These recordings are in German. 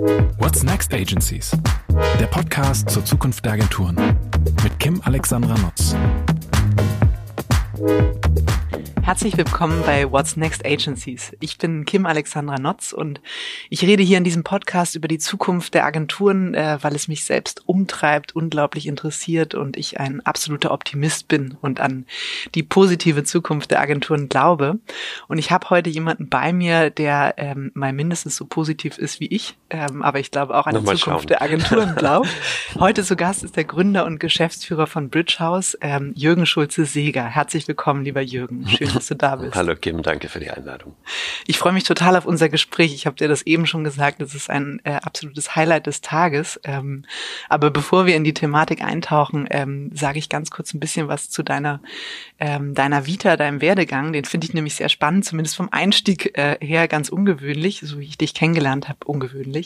What's Next Agencies? Der Podcast zur Zukunft der Agenturen mit Kim Alexandra Nutz. Herzlich willkommen bei What's Next Agencies. Ich bin Kim Alexandra Notz und ich rede hier in diesem Podcast über die Zukunft der Agenturen, äh, weil es mich selbst umtreibt, unglaublich interessiert und ich ein absoluter Optimist bin und an die positive Zukunft der Agenturen glaube. Und ich habe heute jemanden bei mir, der ähm, mal mindestens so positiv ist wie ich, ähm, aber ich glaube auch an die Zukunft schauen. der Agenturen glaubt. heute zu Gast ist der Gründer und Geschäftsführer von Bridge House, ähm, Jürgen Schulze-Seger. Herzlich willkommen, lieber Jürgen. Schön, dass du da bist. Hallo Kim, danke für die Einladung. Ich freue mich total auf unser Gespräch. Ich habe dir das eben schon gesagt, das ist ein äh, absolutes Highlight des Tages. Ähm, aber bevor wir in die Thematik eintauchen, ähm, sage ich ganz kurz ein bisschen was zu deiner, ähm, deiner Vita, deinem Werdegang. Den finde ich nämlich sehr spannend, zumindest vom Einstieg äh, her ganz ungewöhnlich, so wie ich dich kennengelernt habe, ungewöhnlich.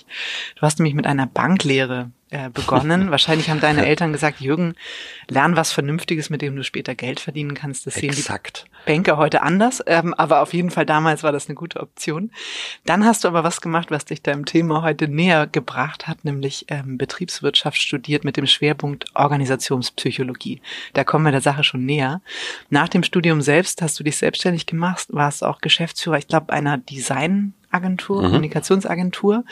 Du hast nämlich mit einer Banklehre äh, begonnen. Wahrscheinlich haben deine Eltern gesagt, Jürgen, lern was Vernünftiges, mit dem du später Geld verdienen kannst. Das Exakt. sehen die Banker heute anders, ähm, aber auf jeden Fall damals war das eine gute Option. Dann hast du aber was gemacht, was dich deinem Thema heute näher gebracht hat, nämlich ähm, Betriebswirtschaft studiert mit dem Schwerpunkt Organisationspsychologie. Da kommen wir der Sache schon näher. Nach dem Studium selbst hast du dich selbstständig gemacht, warst auch Geschäftsführer, ich glaube, einer Design Agentur, mhm. Kommunikationsagentur,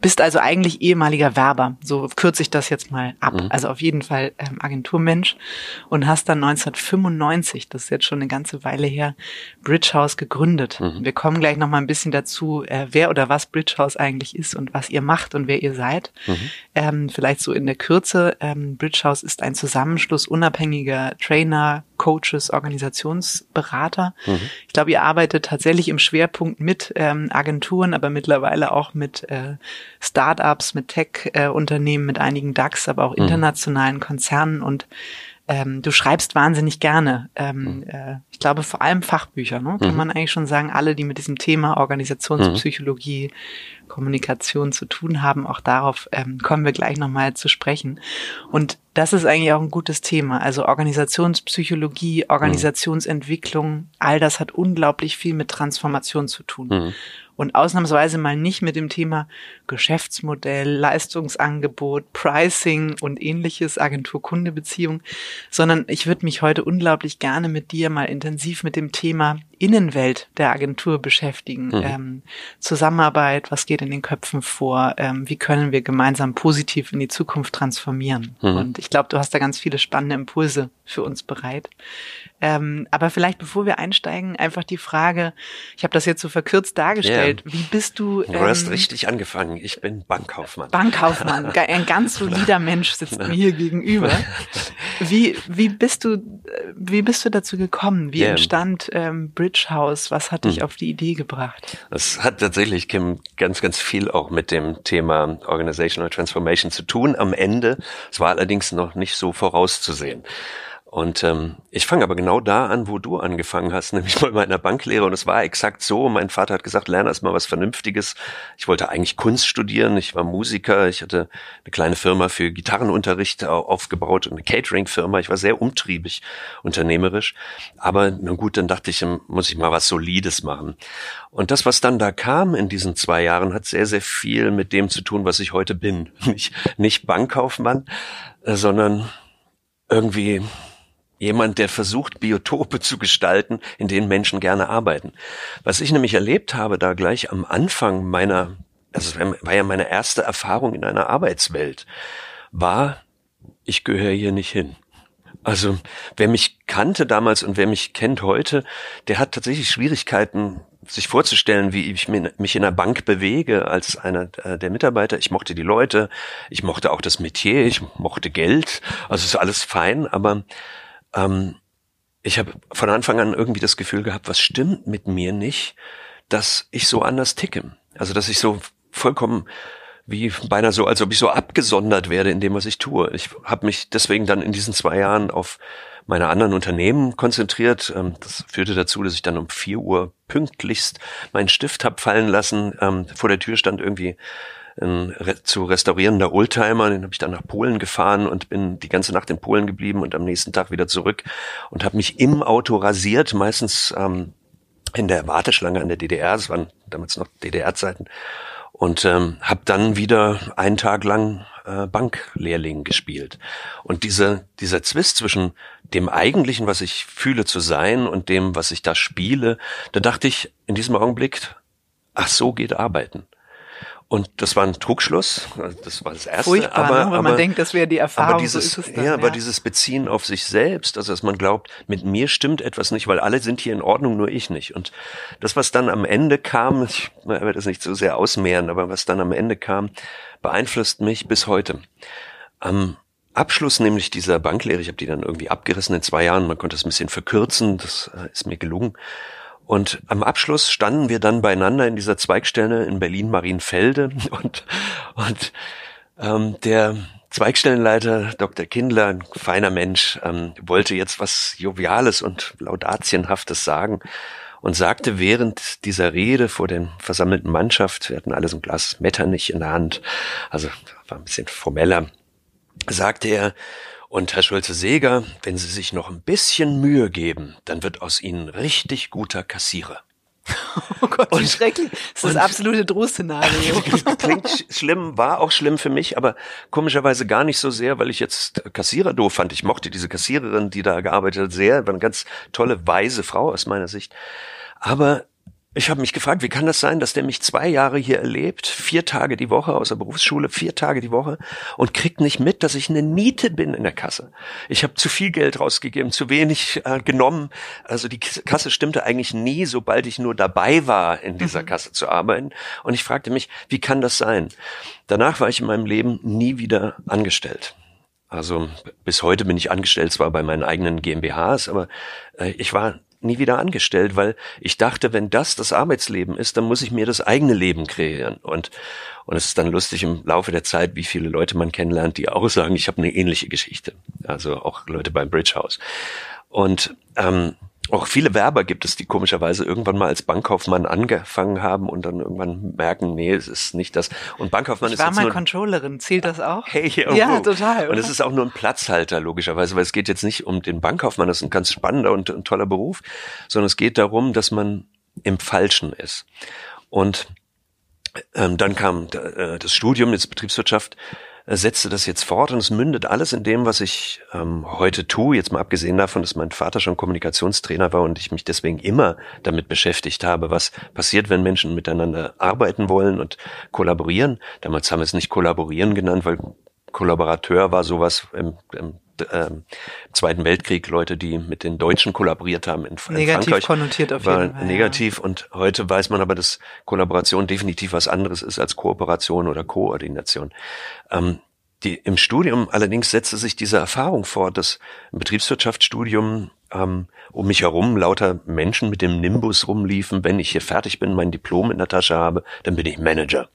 bist also eigentlich ehemaliger Werber. So kürze ich das jetzt mal ab. Mhm. Also auf jeden Fall ähm, Agenturmensch und hast dann 1995, das ist jetzt schon eine ganze Weile her, Bridge House gegründet. Mhm. Wir kommen gleich noch mal ein bisschen dazu, äh, wer oder was Bridge House eigentlich ist und was ihr macht und wer ihr seid. Mhm. Ähm, vielleicht so in der Kürze. Ähm, Bridge House ist ein Zusammenschluss unabhängiger Trainer, Coaches, Organisationsberater. Mhm. Ich glaube, ihr arbeitet tatsächlich im Schwerpunkt mit ähm, Agenturen, aber mittlerweile auch mit äh, Startups, mit Tech-Unternehmen, äh, mit einigen DAX, aber auch mhm. internationalen Konzernen und ähm, du schreibst wahnsinnig gerne. Ähm, mhm. äh, ich glaube vor allem Fachbücher, ne? kann mhm. man eigentlich schon sagen, alle, die mit diesem Thema Organisationspsychologie, mhm. Kommunikation zu tun haben, auch darauf ähm, kommen wir gleich nochmal zu sprechen. Und das ist eigentlich auch ein gutes Thema. Also Organisationspsychologie, mhm. Organisationsentwicklung, all das hat unglaublich viel mit Transformation zu tun. Mhm und ausnahmsweise mal nicht mit dem Thema Geschäftsmodell, Leistungsangebot, Pricing und ähnliches, Agentur-Kunde-Beziehung, sondern ich würde mich heute unglaublich gerne mit dir mal intensiv mit dem Thema Innenwelt der Agentur beschäftigen. Mhm. Ähm, Zusammenarbeit, was geht in den Köpfen vor, ähm, wie können wir gemeinsam positiv in die Zukunft transformieren. Mhm. Und ich glaube, du hast da ganz viele spannende Impulse für uns bereit. Ähm, aber vielleicht bevor wir einsteigen, einfach die Frage, ich habe das jetzt so verkürzt dargestellt, yeah. wie bist du... Ähm, du hast ähm, richtig angefangen, ich bin Bankkaufmann. Bankkaufmann, ein ganz solider Mensch sitzt mir hier gegenüber. Wie, wie, bist du, wie bist du dazu gekommen? Wie yeah. entstand ähm, Bridge House? Was hat dich hm. auf die Idee gebracht? Das hat tatsächlich, Kim, ganz, ganz viel auch mit dem Thema Organizational Transformation zu tun am Ende. Es war allerdings noch nicht so vorauszusehen. Und ähm, ich fange aber genau da an, wo du angefangen hast, nämlich bei meiner Banklehre. Und es war exakt so. Mein Vater hat gesagt, lerne erst mal was Vernünftiges. Ich wollte eigentlich Kunst studieren. Ich war Musiker. Ich hatte eine kleine Firma für Gitarrenunterricht aufgebaut und eine Catering-Firma. Ich war sehr umtriebig, unternehmerisch. Aber nun gut, dann dachte ich, muss ich mal was Solides machen. Und das, was dann da kam in diesen zwei Jahren, hat sehr, sehr viel mit dem zu tun, was ich heute bin. Nicht, nicht Bankkaufmann, äh, sondern irgendwie Jemand, der versucht, Biotope zu gestalten, in denen Menschen gerne arbeiten. Was ich nämlich erlebt habe, da gleich am Anfang meiner, also war ja meine erste Erfahrung in einer Arbeitswelt, war, ich gehöre hier nicht hin. Also wer mich kannte damals und wer mich kennt heute, der hat tatsächlich Schwierigkeiten, sich vorzustellen, wie ich mich in der Bank bewege als einer äh, der Mitarbeiter. Ich mochte die Leute, ich mochte auch das Metier, ich mochte Geld, also ist alles fein, aber ähm, ich habe von Anfang an irgendwie das Gefühl gehabt, was stimmt mit mir nicht, dass ich so anders ticke. Also dass ich so vollkommen wie beinahe so, als ob ich so abgesondert werde in dem, was ich tue. Ich habe mich deswegen dann in diesen zwei Jahren auf meine anderen Unternehmen konzentriert. Ähm, das führte dazu, dass ich dann um vier Uhr pünktlichst meinen Stift hab fallen lassen. Ähm, vor der Tür stand irgendwie ein zu restaurierender Oldtimer, den habe ich dann nach Polen gefahren und bin die ganze Nacht in Polen geblieben und am nächsten Tag wieder zurück und habe mich im Auto rasiert, meistens ähm, in der Warteschlange an der DDR, das waren damals noch DDR-Zeiten und ähm, habe dann wieder einen Tag lang äh, Banklehrling gespielt. Und diese, dieser Zwist zwischen dem eigentlichen, was ich fühle zu sein und dem, was ich da spiele, da dachte ich in diesem Augenblick, ach so geht Arbeiten. Und das war ein Trugschluss. Das war das erste. Furchtbar, aber, ne? wenn aber, man denkt, das wäre die Erfahrung. Aber dieses, so dann, ja, ja, aber dieses Beziehen auf sich selbst, also dass man glaubt, mit mir stimmt etwas nicht, weil alle sind hier in Ordnung, nur ich nicht. Und das, was dann am Ende kam, ich werde das nicht so sehr ausmehren, aber was dann am Ende kam, beeinflusst mich bis heute. Am Abschluss nämlich dieser Banklehre, ich habe die dann irgendwie abgerissen in zwei Jahren, man konnte es ein bisschen verkürzen, das äh, ist mir gelungen. Und am Abschluss standen wir dann beieinander in dieser Zweigstelle in Berlin-Marienfelde und, und ähm, der Zweigstellenleiter Dr. Kindler, ein feiner Mensch, ähm, wollte jetzt was Joviales und Laudatienhaftes sagen und sagte während dieser Rede vor der versammelten Mannschaft, wir hatten alle so ein Glas Metternich in der Hand, also war ein bisschen formeller, sagte er, und Herr Schulze-Seger, wenn Sie sich noch ein bisschen Mühe geben, dann wird aus Ihnen richtig guter Kassierer. Oh Gott, wie schrecklich. Das ist das absolute Drohszenario. Klingt schlimm, war auch schlimm für mich, aber komischerweise gar nicht so sehr, weil ich jetzt Kassierer doof fand. Ich mochte diese Kassiererin, die da gearbeitet hat, sehr. War eine ganz tolle, weise Frau aus meiner Sicht. Aber ich habe mich gefragt, wie kann das sein, dass der mich zwei Jahre hier erlebt, vier Tage die Woche aus der Berufsschule, vier Tage die Woche und kriegt nicht mit, dass ich eine Niete bin in der Kasse. Ich habe zu viel Geld rausgegeben, zu wenig äh, genommen. Also die Kasse stimmte eigentlich nie, sobald ich nur dabei war, in dieser mhm. Kasse zu arbeiten. Und ich fragte mich, wie kann das sein? Danach war ich in meinem Leben nie wieder angestellt. Also bis heute bin ich angestellt, zwar bei meinen eigenen GmbHs, aber äh, ich war nie wieder angestellt, weil ich dachte, wenn das das Arbeitsleben ist, dann muss ich mir das eigene Leben kreieren. Und, und es ist dann lustig im Laufe der Zeit, wie viele Leute man kennenlernt, die auch sagen, ich habe eine ähnliche Geschichte. Also auch Leute beim Bridge House. Und ähm, auch viele Werber gibt es, die komischerweise irgendwann mal als Bankkaufmann angefangen haben und dann irgendwann merken, nee, es ist nicht das. Und Bankkaufmann ich ist war jetzt mal nur Controllerin, zählt das auch? Hey, ja, ja total. Oder? Und es ist auch nur ein Platzhalter, logischerweise, weil es geht jetzt nicht um den Bankkaufmann, das ist ein ganz spannender und ein toller Beruf, sondern es geht darum, dass man im Falschen ist. Und ähm, dann kam äh, das Studium, jetzt Betriebswirtschaft, setzte das jetzt fort und es mündet alles in dem, was ich ähm, heute tue, jetzt mal abgesehen davon, dass mein Vater schon Kommunikationstrainer war und ich mich deswegen immer damit beschäftigt habe, was passiert, wenn Menschen miteinander arbeiten wollen und kollaborieren. Damals haben wir es nicht kollaborieren genannt, weil Kollaborateur war sowas im, im äh, Zweiten Weltkrieg, Leute, die mit den Deutschen kollaboriert haben in, in negativ Frankreich. konnotiert auf jeden Fall. Negativ ja. und heute weiß man aber, dass Kollaboration definitiv was anderes ist als Kooperation oder Koordination. Ähm, die, Im Studium allerdings setzte sich diese Erfahrung fort, dass im Betriebswirtschaftsstudium ähm, um mich herum lauter Menschen mit dem Nimbus rumliefen, wenn ich hier fertig bin, mein Diplom in der Tasche habe, dann bin ich Manager.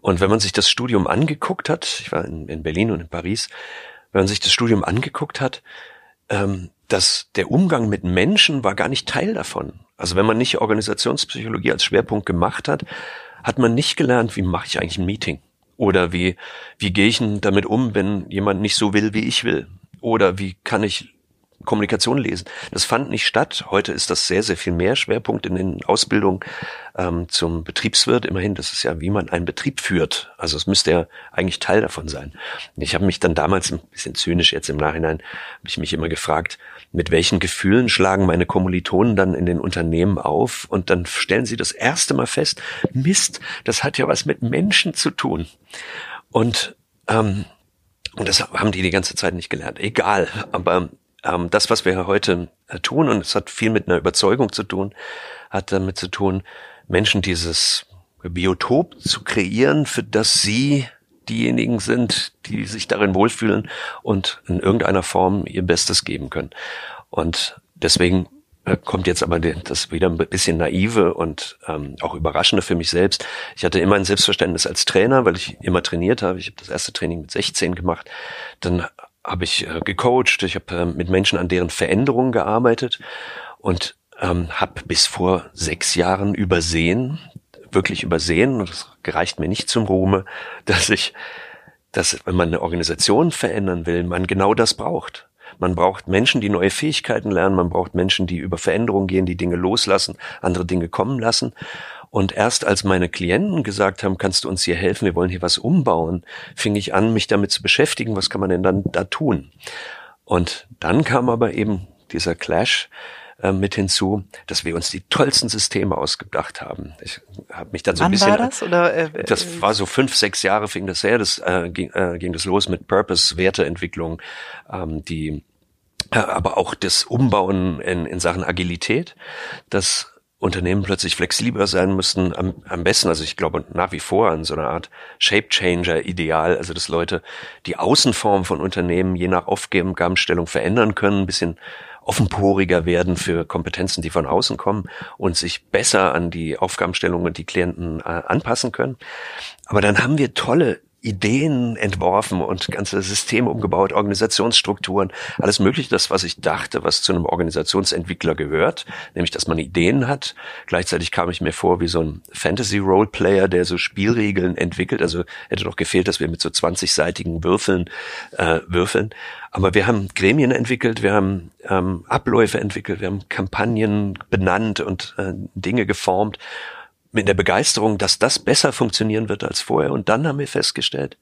Und wenn man sich das Studium angeguckt hat, ich war in, in Berlin und in Paris, wenn man sich das Studium angeguckt hat, ähm, dass der Umgang mit Menschen war gar nicht Teil davon. Also wenn man nicht Organisationspsychologie als Schwerpunkt gemacht hat, hat man nicht gelernt, wie mache ich eigentlich ein Meeting? Oder wie, wie gehe ich denn damit um, wenn jemand nicht so will, wie ich will? Oder wie kann ich Kommunikation lesen. Das fand nicht statt. Heute ist das sehr, sehr viel mehr Schwerpunkt in den Ausbildungen ähm, zum Betriebswirt. Immerhin, das ist ja, wie man einen Betrieb führt. Also es müsste ja eigentlich Teil davon sein. Ich habe mich dann damals ein bisschen zynisch jetzt im Nachhinein, habe ich mich immer gefragt, mit welchen Gefühlen schlagen meine Kommilitonen dann in den Unternehmen auf und dann stellen sie das erste Mal fest, Mist, das hat ja was mit Menschen zu tun. Und ähm, und das haben die die ganze Zeit nicht gelernt. Egal, aber ähm, das, was wir heute äh, tun, und es hat viel mit einer Überzeugung zu tun, hat damit zu tun, Menschen dieses Biotop zu kreieren, für das sie diejenigen sind, die sich darin wohlfühlen und in irgendeiner Form ihr Bestes geben können. Und deswegen äh, kommt jetzt aber das wieder ein bisschen naive und ähm, auch überraschende für mich selbst. Ich hatte immer ein Selbstverständnis als Trainer, weil ich immer trainiert habe. Ich habe das erste Training mit 16 gemacht. Dann habe ich äh, gecoacht, ich habe äh, mit Menschen an deren Veränderungen gearbeitet und ähm, habe bis vor sechs Jahren übersehen, wirklich übersehen, und das gereicht mir nicht zum Ruhme, dass ich, dass wenn man eine Organisation verändern will, man genau das braucht. Man braucht Menschen, die neue Fähigkeiten lernen, man braucht Menschen, die über Veränderungen gehen, die Dinge loslassen, andere Dinge kommen lassen. Und erst als meine Klienten gesagt haben, kannst du uns hier helfen, wir wollen hier was umbauen, fing ich an, mich damit zu beschäftigen, was kann man denn dann da tun? Und dann kam aber eben dieser Clash äh, mit hinzu, dass wir uns die tollsten Systeme ausgedacht haben. Ich habe mich dann so Wann ein bisschen. war das? Oder, äh, das war so fünf, sechs Jahre fing das her. Das äh, ging, äh, ging das los mit Purpose, Werteentwicklung, ähm, die äh, aber auch das Umbauen in, in Sachen Agilität, dass Unternehmen plötzlich flexibler sein müssten, am, am besten, also ich glaube nach wie vor an so einer Art Shape Changer Ideal, also dass Leute die Außenform von Unternehmen je nach Aufgabenstellung verändern können, ein bisschen offenporiger werden für Kompetenzen, die von außen kommen und sich besser an die Aufgabenstellungen und die Klienten äh, anpassen können. Aber dann haben wir tolle Ideen entworfen und ganze Systeme umgebaut, Organisationsstrukturen, alles mögliche, das, was ich dachte, was zu einem Organisationsentwickler gehört, nämlich, dass man Ideen hat. Gleichzeitig kam ich mir vor wie so ein Fantasy-Roleplayer, der so Spielregeln entwickelt. Also hätte doch gefehlt, dass wir mit so 20-seitigen Würfeln äh, würfeln. Aber wir haben Gremien entwickelt, wir haben ähm, Abläufe entwickelt, wir haben Kampagnen benannt und äh, Dinge geformt mit der Begeisterung, dass das besser funktionieren wird als vorher. Und dann haben wir festgestellt,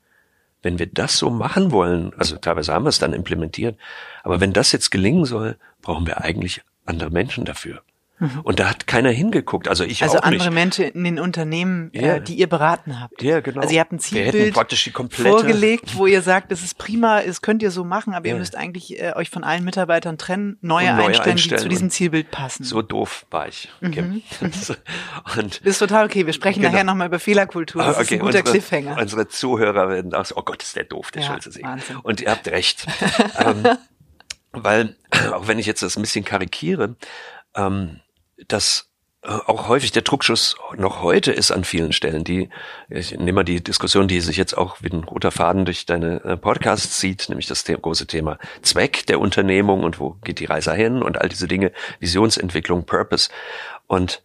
wenn wir das so machen wollen, also teilweise haben wir es dann implementiert, aber wenn das jetzt gelingen soll, brauchen wir eigentlich andere Menschen dafür. Mhm. Und da hat keiner hingeguckt. Also ich also auch andere nicht. Menschen in den Unternehmen, Ja. äh, die ihr beraten habt. Ja, genau. Also ihr habt ein Zielbild die vorgelegt, wo ihr sagt, das ist prima, das könnt ihr so machen, aber ihr Ja. müsst eigentlich äh, euch von allen Mitarbeitern trennen, neue, neue einstellen, die einstellen zu diesem Zielbild passen. So doof war ich. Kim. und Das ist total okay. Wir sprechen Genau. nachher nochmal über Fehlerkultur. Das Ah, ist ein guter unsere, Cliffhanger. Unsere Zuhörer werden auch so, oh Gott, ist der doof, der Ja, Schulze. Wahnsinn. Und ihr habt recht. ähm, weil, auch wenn ich jetzt das ein bisschen karikiere, ähm, dass äh, auch häufig der Druckschuss noch heute ist an vielen Stellen. Die, ich nehme mal die Diskussion, die sich jetzt auch wie ein roter Faden durch deine äh, Podcasts zieht, nämlich das große Thema Zweck der Unternehmung und wo geht die Reise hin und all diese Dinge, Visionsentwicklung, Purpose. Und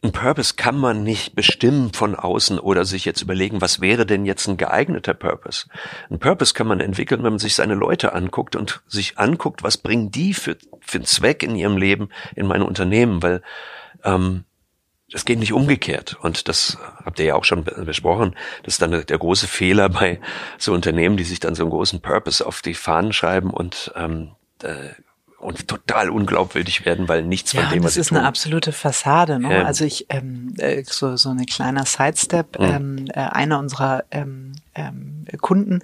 ein Purpose kann man nicht bestimmen von außen oder sich jetzt überlegen, was wäre denn jetzt ein geeigneter Purpose. Ein Purpose kann man entwickeln, wenn man sich seine Leute anguckt und sich anguckt, was bringen die für, für einen Zweck in ihrem Leben in meine Unternehmen, weil ähm, das geht nicht umgekehrt. Und das habt ihr ja auch schon be- besprochen. Das ist dann der, der große Fehler bei so Unternehmen, die sich dann so einen großen Purpose auf die Fahnen schreiben und ähm, äh, und total unglaubwürdig werden, weil nichts Ja, von dem, was das sie ist tun, eine absolute Fassade. Ne? Ja. Also ich, ähm, äh, so, so eine kleiner Sidestep, Mhm. ähm, äh, einer unserer ähm, ähm, Kunden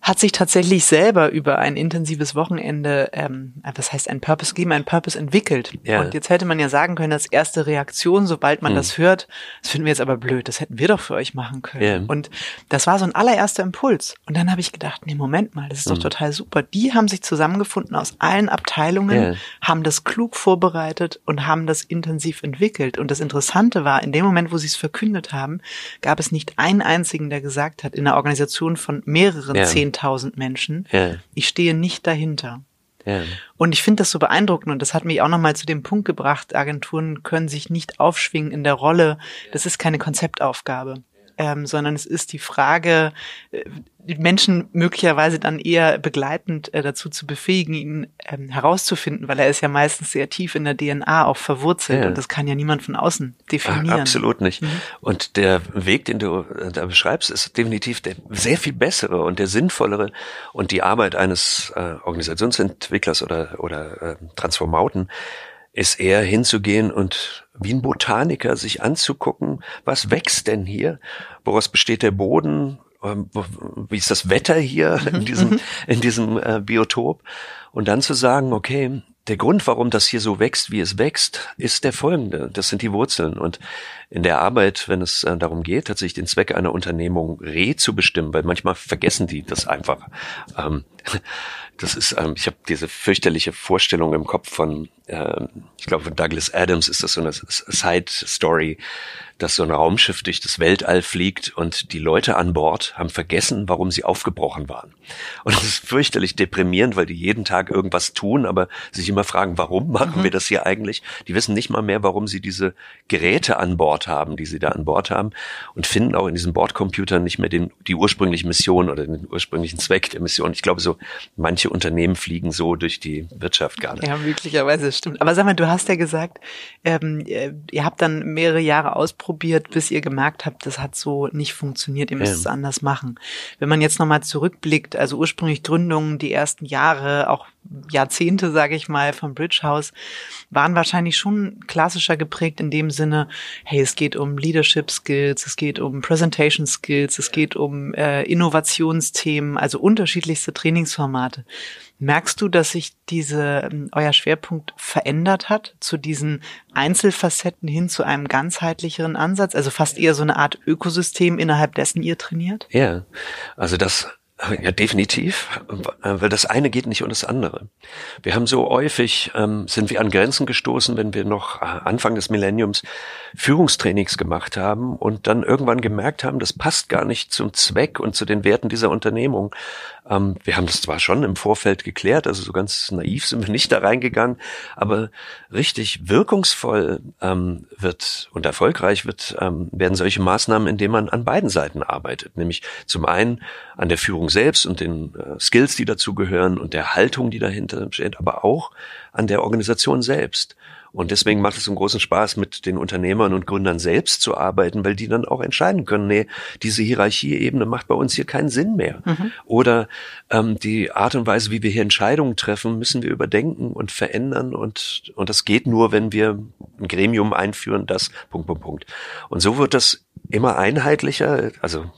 hat sich tatsächlich selber über ein intensives Wochenende, ähm, was heißt ein Purpose geben, ein Purpose entwickelt. Ja. Und jetzt hätte man ja sagen können, als erste Reaktion, sobald man Mhm. das hört, das finden wir jetzt aber blöd, das hätten wir doch für euch machen können. Ja. Und das war so ein allererster Impuls. Und dann habe ich gedacht, nee, Moment mal, das ist doch Mhm. total super. Die haben sich zusammengefunden aus allen Abteilungen, Ja. haben das klug vorbereitet und haben das intensiv entwickelt. Und das Interessante war, in dem Moment, wo sie es verkündet haben, gab es nicht einen einzigen, der gesagt hat, in einer Organisation von mehreren Ja. 10.000 Menschen, Ja. ich stehe nicht dahinter. ja. Und ich finde das so beeindruckend und das hat mich auch nochmal zu dem Punkt gebracht, Agenturen können sich nicht aufschwingen in der Rolle, das ist keine Konzeptaufgabe. Ähm, sondern es ist die Frage, äh, die Menschen möglicherweise dann eher begleitend äh, dazu zu befähigen, ihn ähm, herauszufinden, weil er ist ja meistens sehr tief in der DNA auch verwurzelt Ja. und das kann ja niemand von außen definieren. Absolut nicht. Und der Weg, den du äh, da beschreibst, ist definitiv der sehr viel bessere und der sinnvollere. Und die Arbeit eines äh, Organisationsentwicklers oder, oder äh, Transformauten ist eher hinzugehen und wie ein Botaniker sich anzugucken, was wächst denn hier? Woraus besteht der Boden? Ähm, Wie ist das Wetter hier in diesem, in diesem äh, Biotop? Und dann zu sagen, okay, der Grund, warum das hier so wächst, wie es wächst, ist der folgende. Das sind die Wurzeln. Und in der Arbeit, wenn es äh, darum geht, tatsächlich den Zweck einer Unternehmung re zu bestimmen, weil manchmal vergessen die das einfach. Ähm, das ist, ähm, ich habe diese fürchterliche Vorstellung im Kopf von, ähm, ich glaube, von Douglas Adams ist das so eine Side-Story, dass so ein Raumschiff durch das Weltall fliegt und die Leute an Bord haben vergessen, warum sie aufgebrochen waren. Und das ist fürchterlich deprimierend, weil die jeden Tag irgendwas tun, aber sich immer fragen, warum machen mhm. wir das hier eigentlich? Die wissen nicht mal mehr, warum sie diese Geräte an Bord haben, die sie da an Bord haben und finden auch in diesen Bordcomputern nicht mehr den, die ursprüngliche Mission oder den ursprünglichen Zweck der Mission. Ich glaube, so manche Unternehmen fliegen so durch die Wirtschaft gar nicht. Ja, möglicherweise stimmt. Aber sag mal, du hast ja gesagt, ähm, äh, ihr habt dann mehrere Jahre ausprobiert, bis ihr gemerkt habt, das hat so nicht funktioniert, ihr müsst ja. es anders machen. Wenn man jetzt nochmal zurückblickt, also ursprünglich Gründungen, die ersten Jahre, auch Jahrzehnte, sage ich mal, vom Bridge House, waren wahrscheinlich schon klassischer geprägt in dem Sinne, hey, es geht um Leadership Skills, es geht um Presentation Skills, es geht um äh, Innovationsthemen, also unterschiedlichste Trainingsformate. Merkst du, dass sich diese ähm, euer Schwerpunkt verändert hat zu diesen Einzelfacetten hin zu einem ganzheitlicheren Ansatz, also fast eher so eine Art Ökosystem innerhalb dessen ihr trainiert? Ja, also das ja, definitiv, weil das eine geht nicht ohne das andere. Wir haben so häufig, ähm, sind wir an Grenzen gestoßen, wenn wir noch äh, Anfang des Millenniums Führungstrainings gemacht haben und dann irgendwann gemerkt haben, das passt gar nicht zum Zweck und zu den Werten dieser Unternehmung. Ähm, wir haben das zwar schon im Vorfeld geklärt, also so ganz naiv sind wir nicht da reingegangen, aber richtig wirkungsvoll ähm, wird und erfolgreich wird, ähm, werden solche Maßnahmen, indem man an beiden Seiten arbeitet, nämlich zum einen an der Führung selbst und den äh, Skills, die dazu gehören und der Haltung, die dahinter steht, aber auch an der Organisation selbst. Und deswegen macht es einen großen Spaß, mit den Unternehmern und Gründern selbst zu arbeiten, weil die dann auch entscheiden können, nee, diese Hierarchieebene macht bei uns hier keinen Sinn mehr. Mhm. Oder ähm, die Art und Weise, wie wir hier Entscheidungen treffen, müssen wir überdenken und verändern. Und, und das geht nur, wenn wir ein Gremium einführen, das Punkt, Punkt, Punkt. Und so wird das immer einheitlicher. Also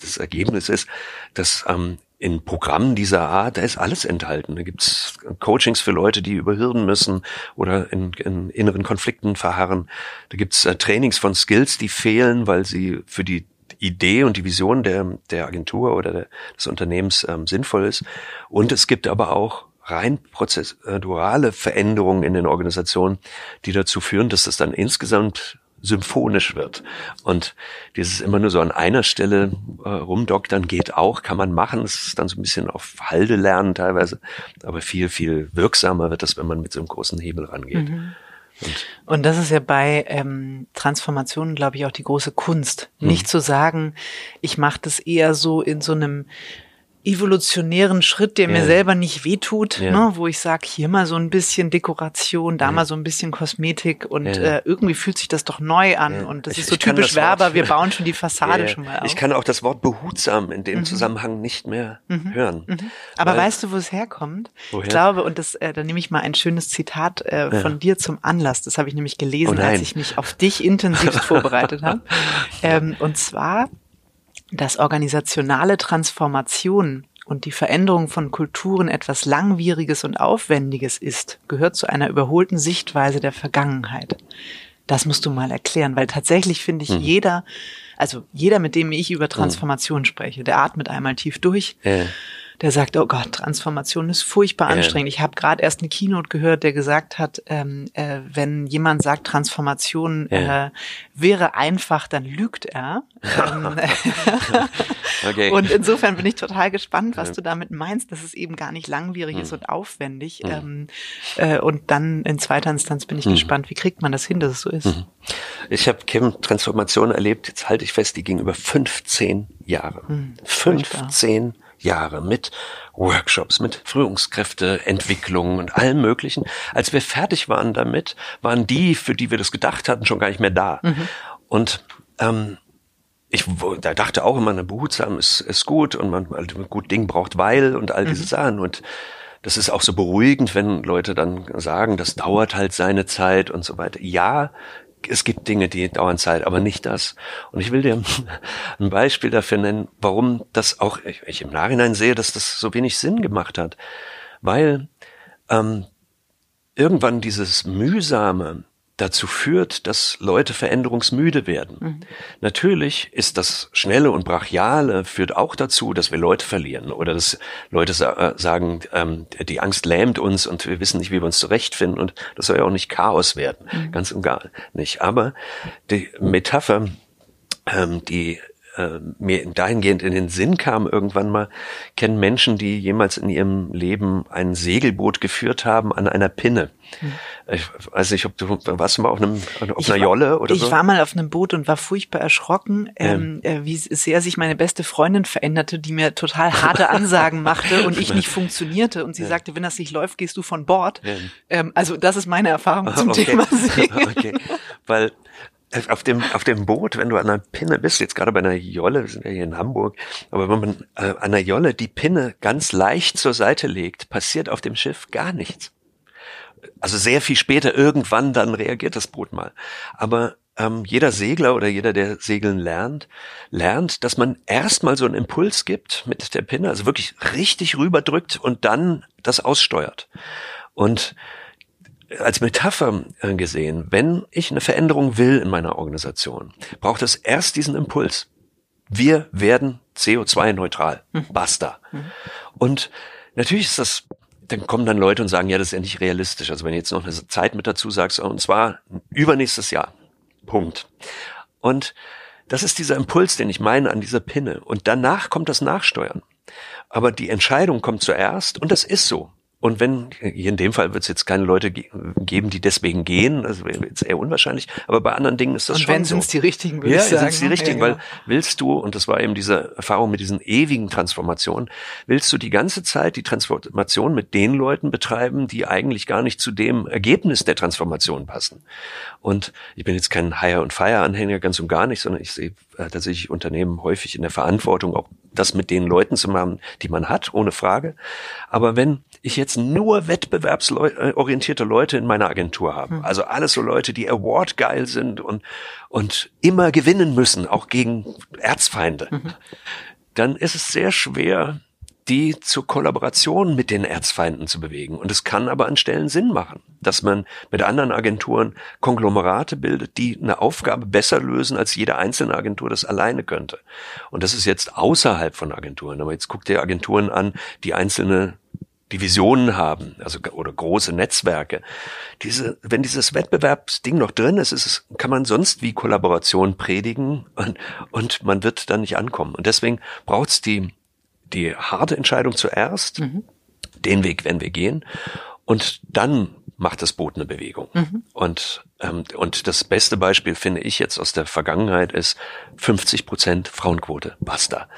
das Ergebnis ist, dass ähm, in Programmen dieser Art, da ist alles enthalten. Da gibt's Coachings für Leute, die über Hürden müssen oder in, in inneren Konflikten verharren. Da gibt's äh, Trainings von Skills, die fehlen, weil sie für die Idee und die Vision der, der Agentur oder der, des Unternehmens ähm, sinnvoll ist. Und es gibt aber auch rein prozessuale Veränderungen in den Organisationen, die dazu führen, dass das dann insgesamt symphonisch wird. Und dieses immer nur so an einer Stelle äh, rumdoktern geht auch, kann man machen. Es ist dann so ein bisschen auf Halde lernen teilweise. Aber viel, viel wirksamer wird das, wenn man mit so einem großen Hebel rangeht. Mhm. Und, und, das ist ja bei ähm, Transformationen, glaube ich, auch die große Kunst. Nicht mhm. zu sagen, ich mache das eher so in so einem evolutionären Schritt, der ja. mir selber nicht wehtut, ja. ne, wo ich sage, hier mal so ein bisschen Dekoration, da ja. mal so ein bisschen Kosmetik und äh, irgendwie fühlt sich das doch neu an und das ich, ist so typisch Werber, wir bauen schon die Fassade schon mal auf. Ich kann auch das Wort behutsam in dem mhm. Zusammenhang nicht mehr mhm. hören. Mhm. Aber weißt du, wo es herkommt? Woher? Ich glaube, und das, äh, da nehme ich mal ein schönes Zitat äh, von dir zum Anlass, das habe ich nämlich gelesen, oh als ich mich auf dich intensiv vorbereitet habe. Ähm, und zwar dass organisationale Transformation und die Veränderung von Kulturen etwas Langwieriges und Aufwendiges ist, gehört zu einer überholten Sichtweise der Vergangenheit. Das musst du mal erklären, weil tatsächlich finde ich mhm. jeder, also jeder, mit dem ich über Transformation mhm. spreche, der atmet einmal tief durch. Ja der sagt, oh Gott, Transformation ist furchtbar anstrengend. Ich habe gerade erst eine Keynote gehört, der gesagt hat, ähm, äh, wenn jemand sagt, Transformation äh, wäre einfach, dann lügt er. Ähm, okay. Und insofern bin ich total gespannt, was du damit meinst, dass es eben gar nicht langwierig ist hm. und aufwendig. Mhm. Ähm, äh, und dann in zweiter Instanz bin ich mhm. gespannt, wie kriegt man das hin, dass es so ist. Mhm. Ich habe Kim Transformation erlebt, jetzt halte ich fest, die ging über 15 Jahre. 15 Jahre mit Workshops, mit Führungskräfteentwicklung und allem Möglichen. Als wir fertig waren damit, waren die, für die wir das gedacht hatten, schon gar nicht mehr da. Mhm. Und ähm, ich da dachte auch immer, eine behutsam ist, ist gut und man also gut Ding braucht weil und all diese mhm. Sachen. Und das ist auch so beruhigend, wenn Leute dann sagen, das dauert halt seine Zeit und so weiter. Ja, es gibt Dinge, die dauern Zeit, aber nicht das. Und ich will dir ein Beispiel dafür nennen, warum das auch, ich, im Nachhinein sehe, dass das so wenig Sinn gemacht hat. Weil ähm, irgendwann dieses mühsame dazu führt, dass Leute veränderungsmüde werden. Mhm. Natürlich ist das Schnelle und Brachiale führt auch dazu, dass wir Leute verlieren oder dass Leute sa äh, sagen, ähm, die Angst lähmt uns und wir wissen nicht, wie wir uns zurechtfinden und das soll ja auch nicht Chaos werden, mhm. ganz und gar nicht. Aber die Metapher, ähm, die äh, mir dahingehend in den Sinn kam irgendwann mal, kennen Menschen, die jemals in ihrem Leben ein Segelboot geführt haben an einer Pinne. Hm. Ich weiß nicht, ob du warst du mal auf einem auf ich einer Jolle oder ich so? Ich war mal auf einem Boot und war furchtbar erschrocken, ähm, äh, wie sehr sich meine beste Freundin veränderte, die mir total harte Ansagen machte und ich nicht funktionierte. Und sie ja. sagte, wenn das nicht läuft, gehst du von Bord. Ja. Ähm, also das ist meine Erfahrung zum okay. Thema Segeln. Okay. Weil auf dem, auf dem Boot, wenn du an einer Pinne bist, jetzt gerade bei einer Jolle, wir sind ja hier in Hamburg, aber wenn man äh, an einer Jolle die Pinne ganz leicht zur Seite legt, passiert auf dem Schiff gar nichts. Also sehr viel später, irgendwann dann reagiert das Boot mal. Aber ähm, jeder Segler oder jeder, der segeln lernt, lernt, dass man erstmal so einen Impuls gibt mit der Pinne, also wirklich richtig rüberdrückt und dann das aussteuert. Und als Metapher äh, gesehen, wenn ich eine Veränderung will in meiner Organisation, braucht es erst diesen Impuls. Wir werden CO2-neutral. Mhm. Basta. Mhm. Und natürlich ist das, dann kommen dann Leute und sagen, ja, das ist ja nicht realistisch. Also wenn du jetzt noch eine Zeit mit dazu sagst, und zwar übernächstes Jahr. Punkt. Und das ist dieser Impuls, den ich meine an dieser Pinne. Und danach kommt das Nachsteuern. Aber die Entscheidung kommt zuerst und das ist so. Und wenn, hier in dem Fall wird es jetzt keine Leute geben, die deswegen gehen, das wäre jetzt eher unwahrscheinlich, aber bei anderen Dingen ist das und schon wenn so. sind es die richtigen, würde ja, ich sagen. sind es die richtigen, ja, genau. weil willst du, und das war eben diese Erfahrung mit diesen ewigen Transformationen, willst du die ganze Zeit die Transformation mit den Leuten betreiben, die eigentlich gar nicht zu dem Ergebnis der Transformation passen. Und ich bin jetzt kein Hire- und Fire-Anhänger, ganz und gar nicht, sondern ich sehe äh, tatsächlich Unternehmen häufig in der Verantwortung, auch das mit den Leuten zu machen, die man hat, ohne Frage. Aber wenn ich jetzt nur wettbewerbsorientierte Leute in meiner Agentur habe. Hm. Also alles so Leute, die awardgeil sind und, und immer gewinnen müssen, auch gegen Erzfeinde. Mhm. Dann ist es sehr schwer, die zur Kollaboration mit den Erzfeinden zu bewegen. Und es kann aber an Stellen Sinn machen, dass man mit anderen Agenturen Konglomerate bildet, die eine Aufgabe besser lösen, als jede einzelne Agentur das alleine könnte. Und das ist jetzt außerhalb von Agenturen. Aber jetzt guckt ihr Agenturen an, die einzelne Divisionen haben, also oder große Netzwerke. Diese, wenn dieses Wettbewerbsding noch drin ist, ist es, kann man sonst wie Kollaboration predigen und, und man wird dann nicht ankommen. Und deswegen braucht's die, die harte Entscheidung zuerst. Mhm. Den Weg werden wir gehen. Und dann macht das Boot eine Bewegung. Mhm. Und, ähm, und das beste Beispiel finde ich jetzt aus der Vergangenheit ist 50 Prozent Frauenquote. Basta.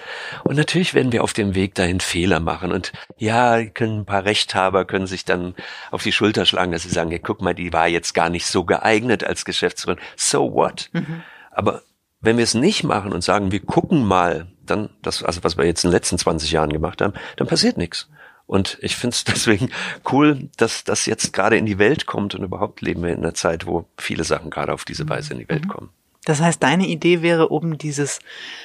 Und natürlich werden wir auf dem Weg dahin Fehler machen. Und ja, können ein paar Rechthaber können sich dann auf die Schulter schlagen, dass sie sagen, ja, guck mal, die war jetzt gar nicht so geeignet als Geschäftsführerin. So what? Mhm. Aber wenn wir es nicht machen und sagen, wir gucken mal, dann, das, also was wir jetzt in den letzten 20 Jahren gemacht haben, dann passiert nichts. Und ich finde es deswegen cool, dass das jetzt gerade in die Welt kommt und überhaupt leben wir in einer Zeit, wo viele Sachen gerade auf diese Weise in die Welt mhm. kommen. Das heißt, deine Idee wäre, um dieses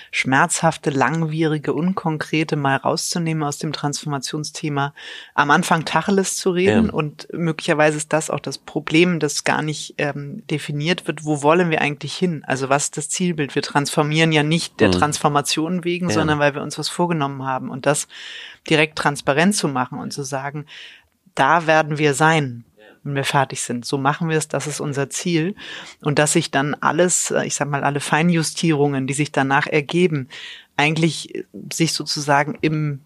schmerzhafte, langwierige, unkonkrete mal rauszunehmen aus dem Transformationsthema, am Anfang Tacheles zu reden ja. und möglicherweise ist das auch das Problem, das gar nicht ähm, definiert wird, wo wollen wir eigentlich hin? Also was ist das Zielbild? Wir transformieren ja nicht der mhm. Transformation wegen, ja. sondern weil wir uns was vorgenommen haben und das direkt transparent zu machen und zu sagen, da werden wir sein wenn wir fertig sind. So machen wir es, das ist unser Ziel. Und dass sich dann alles, äh, ich sag mal, alle Feinjustierungen, die sich danach ergeben, eigentlich äh, sich sozusagen im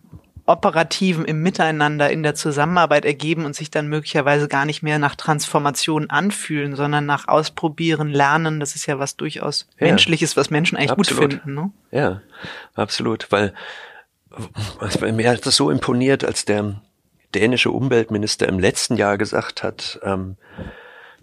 operativen, im Miteinander, in der Zusammenarbeit ergeben und sich dann möglicherweise gar nicht mehr nach Transformation anfühlen, sondern nach Ausprobieren, Lernen. Das ist ja was durchaus ja. Menschliches, was Menschen eigentlich absolut. gut finden. Ne? Ja, absolut. Weil mir hat das so imponiert, als der dänische Umweltminister im letzten Jahr gesagt hat, ähm,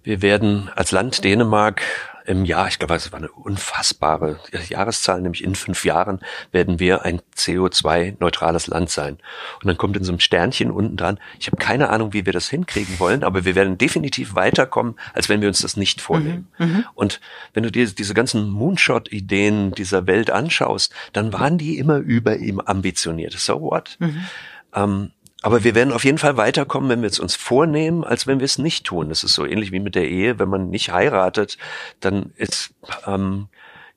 wir werden als Land Dänemark im Jahr, ich glaube, es war eine unfassbare Jahreszahl, nämlich in fünf Jahren werden wir ein CO2-neutrales Land sein. Und dann kommt in so einem Sternchen unten dran, ich habe keine Ahnung, wie wir das hinkriegen wollen, aber wir werden definitiv weiterkommen, als wenn wir uns das nicht vornehmen. Mhm, mhm. und wenn du dir diese ganzen Moonshot-Ideen dieser Welt anschaust, dann waren die immer über ihm ambitioniert. So what? Mhm. Ähm, aber wir werden auf jeden Fall weiterkommen, wenn wir es uns vornehmen, als wenn wir es nicht tun. Das ist so ähnlich wie mit der Ehe. Wenn man nicht heiratet, dann ist ähm,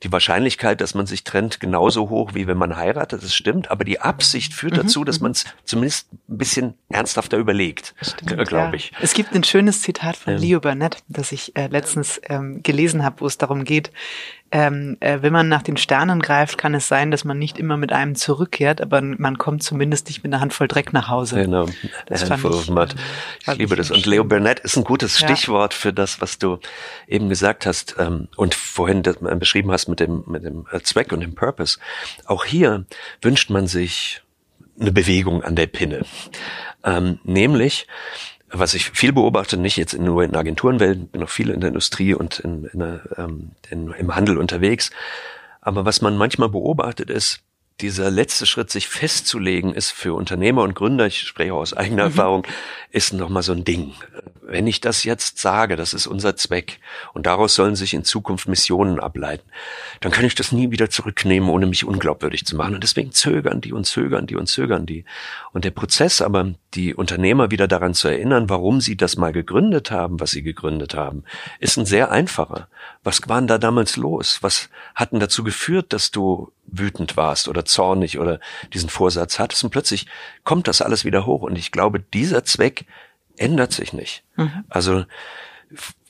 die Wahrscheinlichkeit, dass man sich trennt, genauso hoch, wie wenn man heiratet. Das stimmt. Aber die Absicht führt mhm, dazu, dass mhm. man es zumindest ein bisschen ernsthafter überlegt, glaube ja. ich. Es gibt ein schönes Zitat von ähm. Leo Burnett, das ich äh, letztens ähm, gelesen habe, wo es darum geht, ähm, äh, wenn man nach den Sternen greift, kann es sein, dass man nicht immer mit einem zurückkehrt, aber man kommt zumindest nicht mit einer Handvoll Dreck nach Hause. Genau, das fand ich, ähm, ich liebe das. Und Leo Burnett ist ein gutes Stichwort ja. für das, was du eben gesagt hast ähm, und vorhin das, äh, beschrieben hast mit dem, mit dem äh, Zweck und dem Purpose. Auch hier wünscht man sich eine Bewegung an der Pinne. Ähm, nämlich, was ich viel beobachte, nicht jetzt nur in Agenturenwelt, bin noch viel in der Industrie und in, in, der, ähm, in, im Handel unterwegs. Aber was man manchmal beobachtet ist, dieser letzte Schritt, sich festzulegen, ist für Unternehmer und Gründer, ich spreche aus eigener mhm. Erfahrung, ist nochmal so ein Ding. Wenn ich das jetzt sage, das ist unser Zweck und daraus sollen sich in Zukunft Missionen ableiten, dann kann ich das nie wieder zurücknehmen, ohne mich unglaubwürdig zu machen. Und deswegen zögern die und zögern die und zögern die. Und der Prozess aber, die Unternehmer wieder daran zu erinnern, warum sie das mal gegründet haben, was sie gegründet haben, ist ein sehr einfacher. Was war denn da damals los? Was hat denn dazu geführt, dass du wütend warst oder zornig oder diesen Vorsatz hattest und plötzlich kommt das alles wieder hoch und ich glaube, dieser Zweck ändert sich nicht. Mhm. Also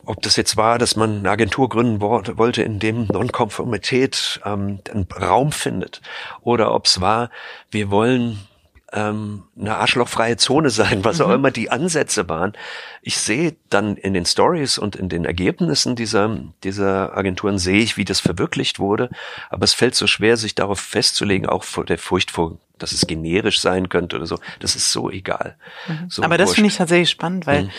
ob das jetzt war, dass man eine Agentur gründen wollte, in dem Nonkonformität ähm, einen Raum findet, oder ob es war, wir wollen ähm, eine arschlochfreie Zone sein, was mhm. auch immer die Ansätze waren. Ich sehe dann in den Stories und in den Ergebnissen dieser, dieser Agenturen sehe ich, wie das verwirklicht wurde. Aber es fällt so schwer, sich darauf festzulegen, auch vor der Furcht vor, dass es generisch sein könnte oder so. Das ist so egal. Mhm. So Aber das finde ich tatsächlich spannend, weil mhm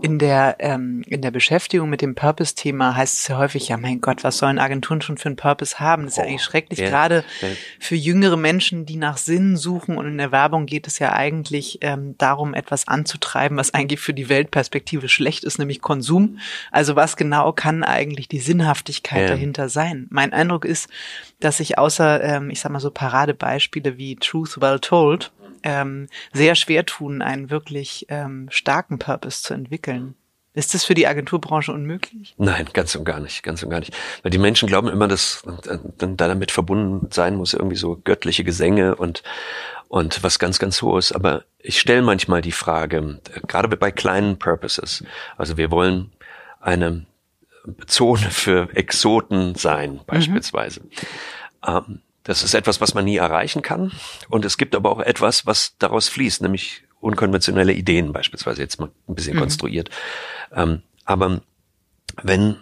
in der, ähm, in der Beschäftigung mit dem Purpose-Thema heißt es ja häufig, ja mein Gott, was sollen Agenturen schon für einen Purpose haben? Das ist oh, ja eigentlich schrecklich, yeah, gerade yeah. für jüngere Menschen, die nach Sinn suchen. Und in der Werbung geht es ja eigentlich ähm, darum, etwas anzutreiben, was eigentlich für die Weltperspektive schlecht ist, nämlich Konsum. Also was genau kann eigentlich die Sinnhaftigkeit yeah. dahinter sein? Mein Eindruck ist, dass sich außer, ähm, ich sag mal so Paradebeispiele wie Truth Well Told, ähm, sehr schwer tun, einen wirklich ähm, starken Purpose zu entwickeln. Ist das für die Agenturbranche unmöglich? Nein, ganz und gar nicht, ganz und gar nicht. Weil die Menschen glauben immer, dass dann damit verbunden sein muss irgendwie so göttliche Gesänge und und was ganz, ganz hohes. Aber ich stelle manchmal die Frage, gerade bei kleinen Purposes, also wir wollen eine Zone für Exoten sein, mhm. beispielsweise. Mhm. Ähm, das ist etwas, was man nie erreichen kann. Und es gibt aber auch etwas, was daraus fließt, nämlich unkonventionelle Ideen beispielsweise, jetzt mal ein bisschen mhm. konstruiert. Ähm, aber wenn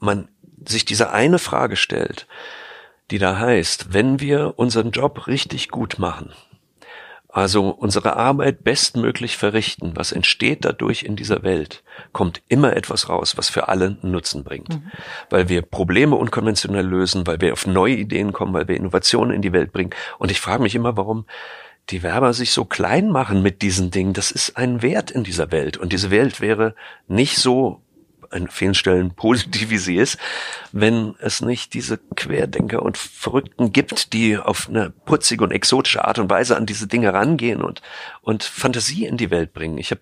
man sich diese eine Frage stellt, die da heißt, wenn wir unseren Job richtig gut machen, also unsere Arbeit bestmöglich verrichten, was entsteht dadurch in dieser Welt, kommt immer etwas raus, was für alle Nutzen bringt. Mhm. Weil wir Probleme unkonventionell lösen, weil wir auf neue Ideen kommen, weil wir Innovationen in die Welt bringen. Und ich frage mich immer, warum die Werber sich so klein machen mit diesen Dingen. Das ist ein Wert in dieser Welt. Und diese Welt wäre nicht so an vielen Stellen positiv wie sie ist, wenn es nicht diese Querdenker und Verrückten gibt, die auf eine putzige und exotische Art und Weise an diese Dinge rangehen und, und Fantasie in die Welt bringen. Ich hab,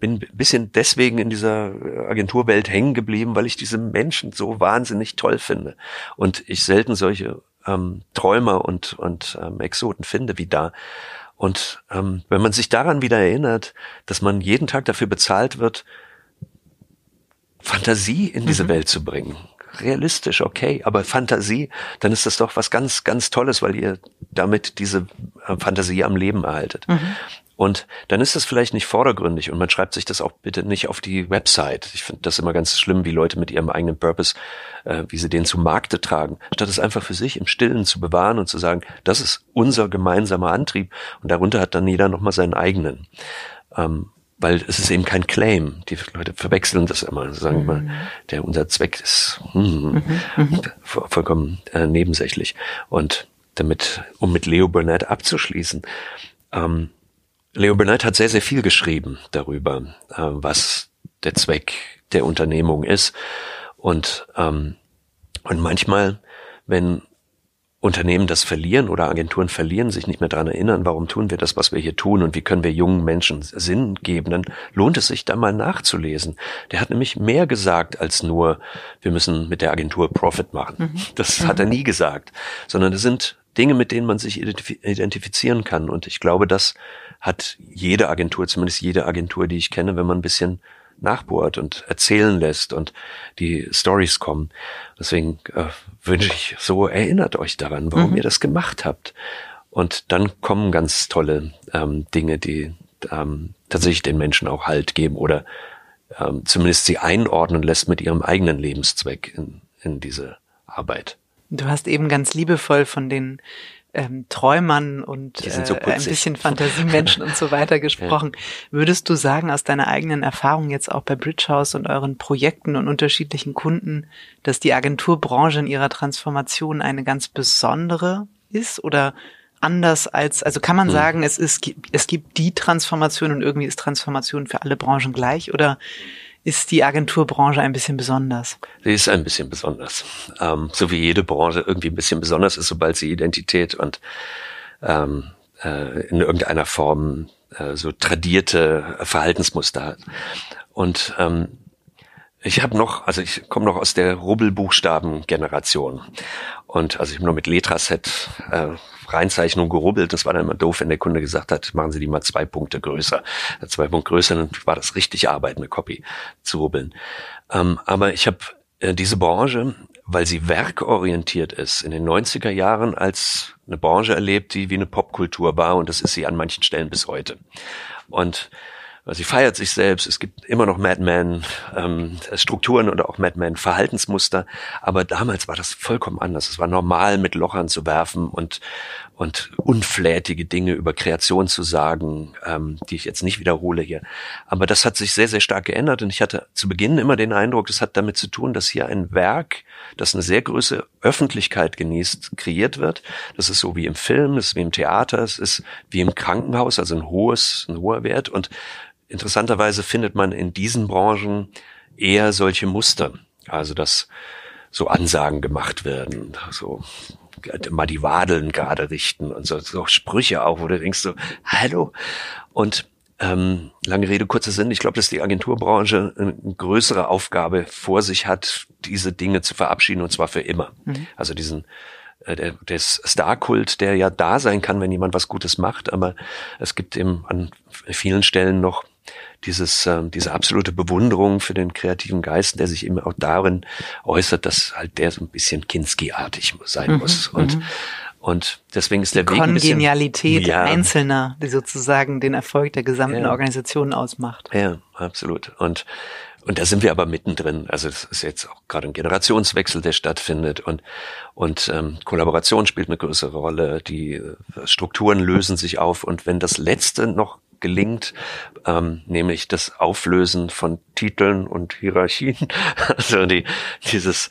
bin ein bisschen deswegen in dieser Agenturwelt hängen geblieben, weil ich diese Menschen so wahnsinnig toll finde und ich selten solche ähm, Träumer und, und ähm, Exoten finde wie da. Und ähm, wenn man sich daran wieder erinnert, dass man jeden Tag dafür bezahlt wird, Fantasie in diese mhm. Welt zu bringen. Realistisch, okay, aber Fantasie, dann ist das doch was ganz, ganz Tolles, weil ihr damit diese äh, Fantasie am Leben erhaltet. Mhm. Und dann ist das vielleicht nicht vordergründig und man schreibt sich das auch bitte nicht auf die Website. Ich finde das immer ganz schlimm, wie Leute mit ihrem eigenen Purpose, äh, wie sie den zu Markte tragen, statt es einfach für sich im Stillen zu bewahren und zu sagen, das ist unser gemeinsamer Antrieb und darunter hat dann jeder nochmal seinen eigenen. Ähm, weil es ist eben kein Claim. Die Leute verwechseln das immer, sagen mhm. immer, der unser Zweck ist hm, mhm. vollkommen äh, nebensächlich. Und damit, um mit Leo Burnett abzuschließen, ähm, Leo Burnett hat sehr, sehr viel geschrieben darüber, äh, was der Zweck der Unternehmung ist. Und, ähm, und manchmal, wenn Unternehmen das verlieren oder Agenturen verlieren, sich nicht mehr daran erinnern, warum tun wir das, was wir hier tun und wie können wir jungen Menschen Sinn geben, dann lohnt es sich da mal nachzulesen. Der hat nämlich mehr gesagt als nur, wir müssen mit der Agentur Profit machen. Mhm. Das mhm. hat er nie gesagt, sondern es sind Dinge, mit denen man sich identifizieren kann. Und ich glaube, das hat jede Agentur, zumindest jede Agentur, die ich kenne, wenn man ein bisschen nachbohrt und erzählen lässt und die Stories kommen. Deswegen äh, wünsche ich so, erinnert euch daran, warum mhm. ihr das gemacht habt. Und dann kommen ganz tolle ähm, Dinge, die ähm, tatsächlich den Menschen auch Halt geben oder ähm, zumindest sie einordnen lässt mit ihrem eigenen Lebenszweck in, in diese Arbeit. Du hast eben ganz liebevoll von den ähm, Träumern und so äh, ein bisschen Fantasiemenschen und so weiter gesprochen. Ja. Würdest du sagen, aus deiner eigenen Erfahrung jetzt auch bei Bridge House und euren Projekten und unterschiedlichen Kunden, dass die Agenturbranche in ihrer Transformation eine ganz besondere ist oder anders als, also kann man hm. sagen, es ist, es gibt die Transformation und irgendwie ist Transformation für alle Branchen gleich oder ist die Agenturbranche ein bisschen besonders? Sie ist ein bisschen besonders. Ähm, so wie jede Branche irgendwie ein bisschen besonders ist, sobald sie Identität und ähm, äh, in irgendeiner Form äh, so tradierte Verhaltensmuster hat. Und ähm, ich habe noch, also ich komme noch aus der Rubbelbuchstaben-Generation. Und also ich habe nur mit Letraset äh, Reinzeichnung gerubbelt. Das war dann immer doof, wenn der Kunde gesagt hat, machen Sie die mal zwei Punkte größer. Zwei Punkte größer, dann war das richtig Arbeit, eine Copy zu rubbeln. Ähm, aber ich habe äh, diese Branche, weil sie werkorientiert ist, in den 90er Jahren als eine Branche erlebt, die wie eine Popkultur war und das ist sie an manchen Stellen bis heute. Und Sie feiert sich selbst. Es gibt immer noch Madman ähm, Strukturen oder auch Madman Verhaltensmuster. Aber damals war das vollkommen anders. Es war normal, mit Lochern zu werfen und und unflätige Dinge über Kreation zu sagen, ähm, die ich jetzt nicht wiederhole hier. Aber das hat sich sehr, sehr stark geändert und ich hatte zu Beginn immer den Eindruck, das hat damit zu tun, dass hier ein Werk, das eine sehr große Öffentlichkeit genießt, kreiert wird. Das ist so wie im Film, das ist wie im Theater, es ist wie im Krankenhaus, also ein hohes, ein hoher Wert und interessanterweise findet man in diesen Branchen eher solche Muster. Also, dass so Ansagen gemacht werden, so mal die Wadeln gerade richten und so, so Sprüche auch, wo du denkst so, hallo? Und ähm, lange Rede, kurzer Sinn. Ich glaube, dass die Agenturbranche eine größere Aufgabe vor sich hat, diese Dinge zu verabschieden und zwar für immer. Mhm. Also diesen äh, der, des Star-Kult, der ja da sein kann, wenn jemand was Gutes macht, aber es gibt eben an vielen Stellen noch dieses, äh, diese absolute Bewunderung für den kreativen Geist, der sich eben auch darin äußert, dass halt der so ein bisschen Kinski-artig sein mhm, muss. Und, mhm. und deswegen ist der Weg ein bisschen, Kongenialität ja, Einzelner, die sozusagen den Erfolg der gesamten ja, Organisation ausmacht. Ja, absolut. Und und da sind wir aber mittendrin. Also es ist jetzt auch gerade ein Generationswechsel, der stattfindet und und ähm, Kollaboration spielt eine größere Rolle. Die äh, Strukturen lösen sich auf und wenn das Letzte noch gelingt, ähm, nämlich das Auflösen von Titeln und Hierarchien. Also die, dieses,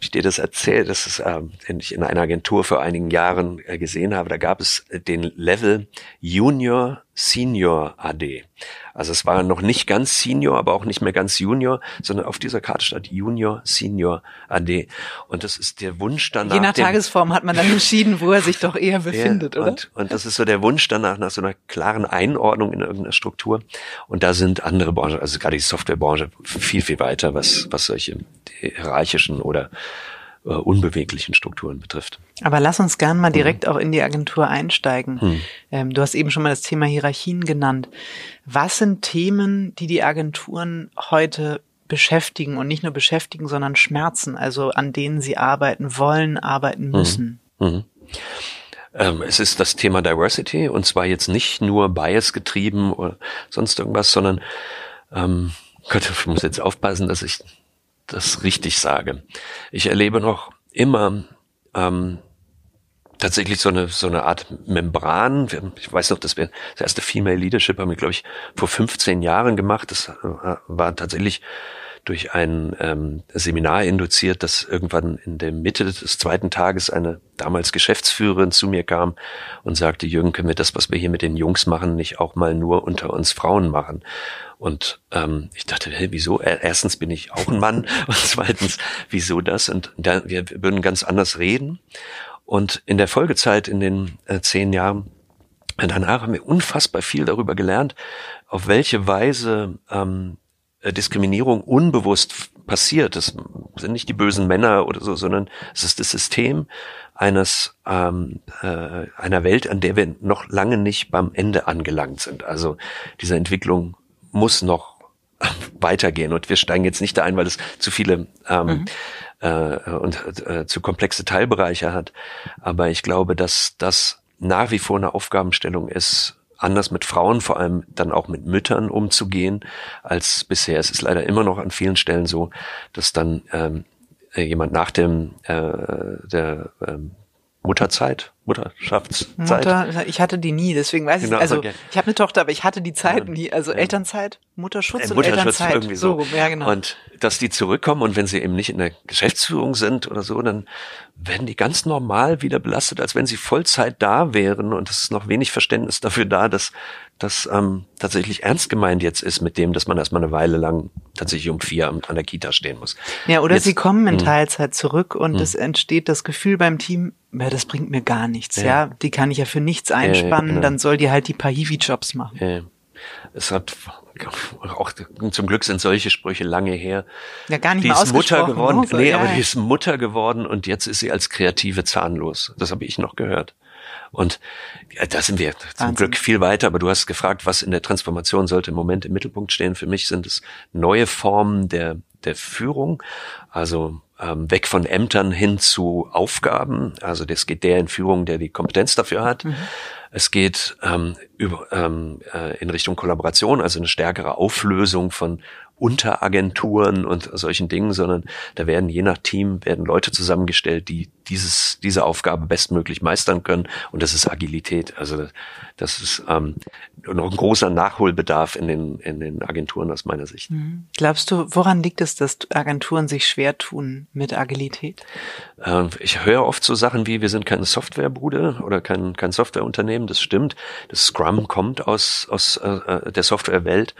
wie dir das erzählt, das ist, ähm, ich in einer Agentur vor einigen Jahren äh, gesehen habe, da gab es den Level Junior Senior AD. Also es war noch nicht ganz Senior, aber auch nicht mehr ganz Junior, sondern auf dieser Karte stand Junior Senior AD. Und das ist der Wunsch danach. Je nach Tagesform hat man dann entschieden, wo er sich doch eher befindet, ja, oder? Und, und das ist so der Wunsch danach, nach so einer klaren Einordnung in irgendeiner Struktur. Und da sind andere Branchen, also gerade die Softwarebranche, viel, viel weiter, was, was solche hierarchischen oder äh, unbeweglichen Strukturen betrifft. Aber lass uns gern mal direkt mhm. auch in die Agentur einsteigen. Mhm. Ähm, du hast eben schon mal das Thema Hierarchien genannt. Was sind Themen, die die Agenturen heute beschäftigen und nicht nur beschäftigen, sondern schmerzen, also an denen sie arbeiten wollen, arbeiten mhm. müssen? Mhm. Ähm, es ist das Thema Diversity und zwar jetzt nicht nur Bias getrieben oder sonst irgendwas, sondern ähm, Gott, ich muss jetzt aufpassen, dass ich das richtig sage. Ich erlebe noch immer ähm, tatsächlich so eine so eine Art Membran. Ich weiß noch, dass wir das erste Female Leadership haben wir, glaube ich, vor 15 Jahren gemacht. Das äh, war tatsächlich durch ein ähm, Seminar induziert, dass irgendwann in der Mitte des zweiten Tages eine damals Geschäftsführerin zu mir kam und sagte, Jürgen, können wir das, was wir hier mit den Jungs machen, nicht auch mal nur unter uns Frauen machen? Und ähm, ich dachte, hey, wieso? Erstens bin ich auch ein Mann und zweitens, wieso das? Und da, wir würden ganz anders reden. Und in der Folgezeit, in den äh, zehn Jahren danach, haben wir unfassbar viel darüber gelernt, auf welche Weise ähm, äh, Diskriminierung unbewusst passiert. Das sind nicht die bösen Männer oder so, sondern es ist das System eines ähm, äh, einer Welt, an der wir noch lange nicht beim Ende angelangt sind. Also diese Entwicklung muss noch weitergehen und wir steigen jetzt nicht da ein, weil es zu viele ähm, mhm. Äh, und äh, zu komplexe Teilbereiche hat. Aber ich glaube, dass das nach wie vor eine Aufgabenstellung ist, anders mit Frauen, vor allem dann auch mit Müttern umzugehen als bisher. Es ist leider immer noch an vielen Stellen so, dass dann ähm, äh, jemand nach dem äh, der ähm, Mutterzeit, Mutterschaftszeit. Mutter, ich hatte die nie, deswegen weiß genau, ich Also okay. ich habe eine Tochter, aber ich hatte die Zeit ja. nie. Also ja. Elternzeit, Mutterschutz äh, und Mutterschutz Elternzeit. Irgendwie so. so. Ja, genau. Und dass die zurückkommen und wenn sie eben nicht in der Geschäftsführung sind oder so, dann werden die ganz normal wieder belastet, als wenn sie Vollzeit da wären. Und es ist noch wenig Verständnis dafür da, dass das ähm, tatsächlich ernst gemeint jetzt ist mit dem, dass man erstmal eine Weile lang tatsächlich um vier an, der Kita stehen muss. Ja, oder jetzt, sie kommen in hm. Teilzeit zurück und hm. es entsteht das Gefühl beim Team, ja, das bringt mir gar nichts, ja. ja? Die kann ich ja für nichts einspannen, ja, genau. dann soll die halt die paar Hiwi-Jobs machen. Es hat auch zum Glück sind solche Sprüche lange her. Ja, gar nicht die ist Mutter geworden. So, nee, aber die ist Mutter geworden und jetzt ist sie als Kreative zahnlos. Das habe ich noch gehört. Und ja, da sind wir Wahnsinn. zum Glück viel weiter. Aber du hast gefragt, was in der Transformation sollte im Moment im Mittelpunkt stehen. Für mich sind es neue Formen der, der Führung. Also ähm, weg von Ämtern hin zu Aufgaben. Also das geht der in Führung, der die Kompetenz dafür hat. Mhm. Es geht ähm, über, ähm, äh, in Richtung Kollaboration, also eine stärkere Auflösung von Unteragenturen und solchen Dingen, sondern da werden je nach Team werden Leute zusammengestellt, die dieses diese Aufgabe bestmöglich meistern können und das ist Agilität. Also das ist ähm, noch ein großer Nachholbedarf in den in den Agenturen aus meiner Sicht. Mhm. Glaubst du, woran liegt es, dass Agenturen sich schwer tun mit Agilität? Ähm, ich höre oft so Sachen wie wir sind keine Softwarebude oder kein kein Softwareunternehmen. Das stimmt. Das Scrum kommt aus aus äh, äh der Softwarewelt.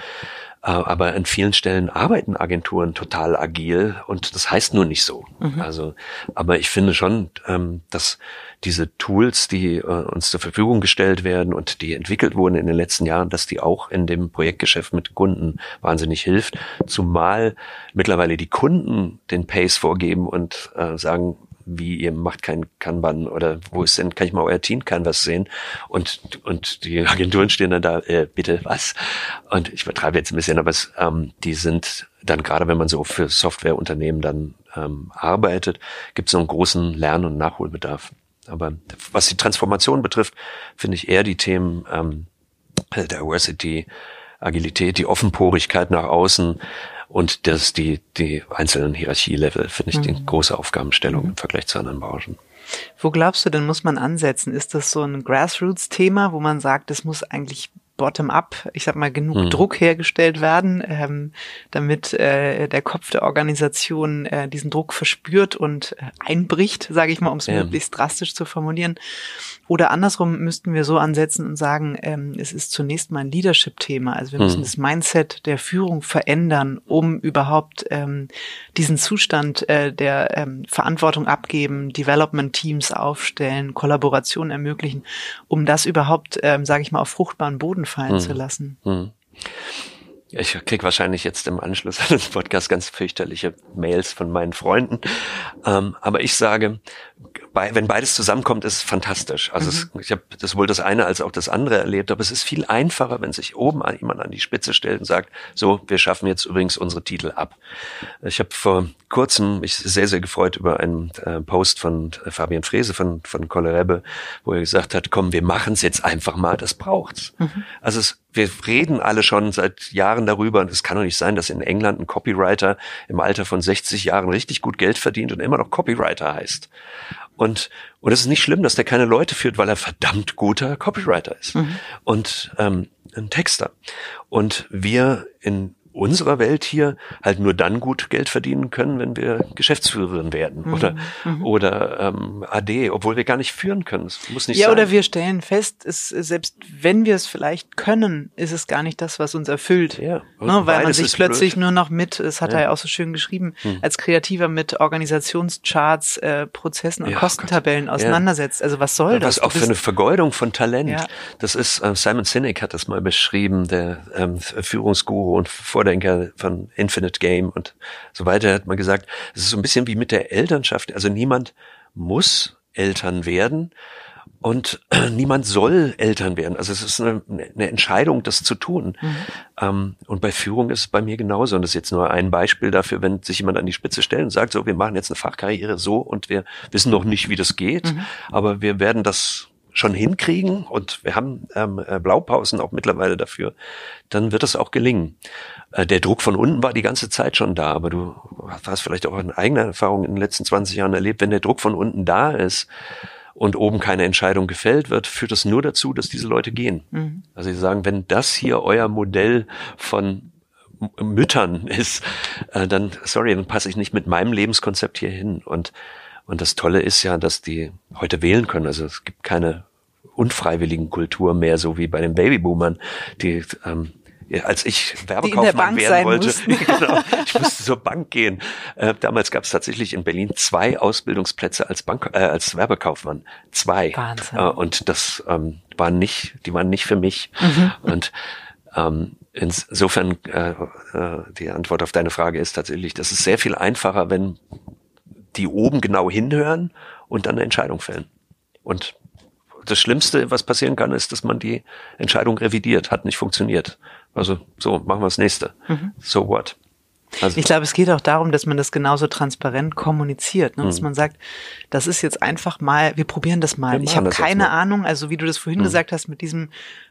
Äh, aber an vielen Stellen arbeiten Agenturen total agil und das heißt nur nicht so. Mhm. Also, aber ich finde schon, ähm, dass diese Tools, die äh, uns zur Verfügung gestellt werden und die entwickelt wurden in den letzten Jahren, dass die auch in dem Projektgeschäft mit Kunden wahnsinnig hilft. Zumal mittlerweile die Kunden den Pace vorgeben und äh, sagen, wie ihr macht kein Kanban oder wo ist denn, kann ich mal euer Team Canvas sehen? Und, und die Agenturen stehen dann da, äh, bitte was? Und ich übertreibe jetzt ein bisschen, aber es, ähm, die sind dann gerade, wenn man so für Softwareunternehmen dann ähm, arbeitet, gibt es so einen großen Lern- und Nachholbedarf. Aber was die Transformation betrifft, finde ich eher die Themen ähm, Diversity, Agilität, die Offenporigkeit nach außen, und das, die, die einzelnen Hierarchielevel finde ich mhm. die große Aufgabenstellung im Vergleich zu anderen Branchen. Wo glaubst du denn, muss man ansetzen? Ist das so ein Grassroots-Thema, wo man sagt, es muss eigentlich bottom-up, ich sag mal, genug mhm. Druck hergestellt werden, ähm, damit äh, der Kopf der Organisation äh, diesen Druck verspürt und äh, einbricht, sage ich mal, um es ja. möglichst drastisch zu formulieren. Oder andersrum müssten wir so ansetzen und sagen, ähm, es ist zunächst mal ein Leadership-Thema. Also wir müssen mhm. das Mindset der Führung verändern, um überhaupt ähm, diesen Zustand äh, der ähm, Verantwortung abgeben, Development-Teams aufstellen, Kollaboration ermöglichen, um das überhaupt, ähm, sage ich mal, auf fruchtbaren Boden fallen mhm. zu lassen. Mhm. Ich krieg wahrscheinlich jetzt im Anschluss an den Podcast ganz fürchterliche Mails von meinen Freunden. Ähm, aber ich sage, bei, wenn beides zusammenkommt, ist es fantastisch. Also mhm. es, ich habe das wohl das eine als auch das andere erlebt, aber es ist viel einfacher, wenn sich oben jemand an die Spitze stellt und sagt, so, wir schaffen jetzt übrigens unsere Titel ab. Ich habe vor kurzem mich sehr, sehr gefreut über einen äh, Post von äh, Fabian Frese von, von Kollerebbe, wo er gesagt hat, komm, wir machen es jetzt einfach mal, das braucht's. Mhm. Also es, wir reden alle schon seit Jahren darüber und es kann doch nicht sein, dass in England ein Copywriter im Alter von 60 Jahren richtig gut Geld verdient und immer noch Copywriter heißt. Und, und es ist nicht schlimm, dass der keine Leute führt, weil er verdammt guter Copywriter ist. Mhm. Und ähm, ein Texter. Und wir in unserer Welt hier halt nur dann gut Geld verdienen können, wenn wir Geschäftsführerin werden mhm. oder mhm. oder ähm, AD, obwohl wir gar nicht führen können. Es muss nicht ja, sein. oder wir stellen fest, ist, selbst wenn wir es vielleicht können, ist es gar nicht das, was uns erfüllt. Ja, ne, weil man sich plötzlich blöd. nur noch mit, es hat ja. er ja auch so schön geschrieben, hm. als Kreativer mit Organisationscharts, äh, Prozessen und ja, Kostentabellen Gott. auseinandersetzt. Also was soll das? Was auch für eine Vergeudung von Talent. Ja. Das ist, äh, Simon Sinek hat das mal beschrieben, der ähm, Führungsguru und Vordenker von Infinite Game und so weiter, hat man gesagt, es ist so ein bisschen wie mit der Elternschaft. Also niemand muss Eltern werden und niemand soll Eltern werden. Also es ist eine, eine Entscheidung, das zu tun. Mhm. Ähm, und bei Führung ist es bei mir genauso. Und das ist jetzt nur ein Beispiel dafür, wenn sich jemand an die Spitze stellt und sagt, so, wir machen jetzt eine Fachkarriere so und wir wissen noch nicht, wie das geht, mhm. aber wir werden das schon hinkriegen und wir haben ähm, äh, Blaupausen auch mittlerweile dafür, dann wird es auch gelingen. Äh, der Druck von unten war die ganze Zeit schon da, aber du hast vielleicht auch eine eigene Erfahrung in den letzten 20 Jahren erlebt, wenn der Druck von unten da ist und oben keine Entscheidung gefällt wird, führt das nur dazu, dass diese Leute gehen. Mhm. Also sie sagen, wenn das hier euer Modell von Müttern ist, äh, dann, sorry, dann passe ich nicht mit meinem Lebenskonzept hier hin. Und und das Tolle ist ja, dass die heute wählen können. Also es gibt keine unfreiwilligen Kultur mehr, so wie bei den Babyboomern, die ähm, als ich Werbekaufmann werden wollte, genau, ich musste zur Bank gehen. Äh, damals gab es tatsächlich in Berlin zwei Ausbildungsplätze als Bank, äh, als Werbekaufmann, zwei. Wahnsinn. Äh, und das ähm, waren nicht, die waren nicht für mich. Mhm. Und ähm, insofern äh, äh, die Antwort auf deine Frage ist tatsächlich, das ist sehr viel einfacher, wenn die oben genau hinhören und dann eine Entscheidung fällen. Und das Schlimmste, was passieren kann, ist, dass man die Entscheidung revidiert, hat nicht funktioniert. Also so, machen wir das nächste. Mhm. So what? Also, ich glaube, es geht auch darum, dass man das genauso transparent kommuniziert, ne? dass mhm. man sagt, das ist jetzt einfach mal, wir probieren das mal. Ich habe keine Ahnung, also wie du das vorhin mhm. gesagt hast, mit diesem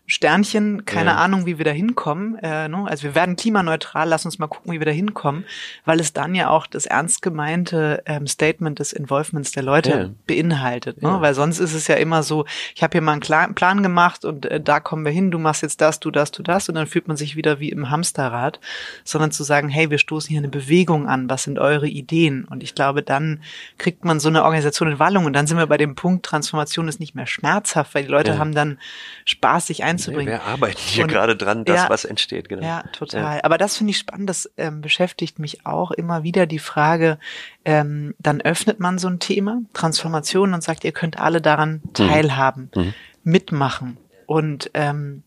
Sternchen, keine ja. Ahnung, wie wir da hinkommen. Äh, ne? Also wir werden klimaneutral, lass uns mal gucken, wie wir da hinkommen, weil es dann ja auch das ernst gemeinte ähm, Statement des Involvements der Leute ja. beinhaltet. Ne? Ja. Weil sonst ist es ja immer so, ich habe hier mal einen Plan gemacht und äh, da kommen wir hin, du machst jetzt das, du das, du das und dann fühlt man sich wieder wie im Hamsterrad, sondern zu sagen, hey, wir stoßen hier eine Bewegung an, was sind eure Ideen? Und ich glaube, dann kriegt man so eine Organisation in Wallung und dann sind wir bei dem Punkt, Transformation ist nicht mehr schmerzhaft, weil die Leute haben dann Spaß, sich einzubringen. Nee, wir arbeiten hier und, gerade dran, dass ja, was entsteht. Genau. Ja, total. Ja. Aber das finde ich spannend, das ähm, beschäftigt mich auch immer wieder die Frage, ähm, dann öffnet man so ein Thema, Transformation, und sagt, ihr könnt alle daran mhm. teilhaben, mhm. mitmachen. Und ähm,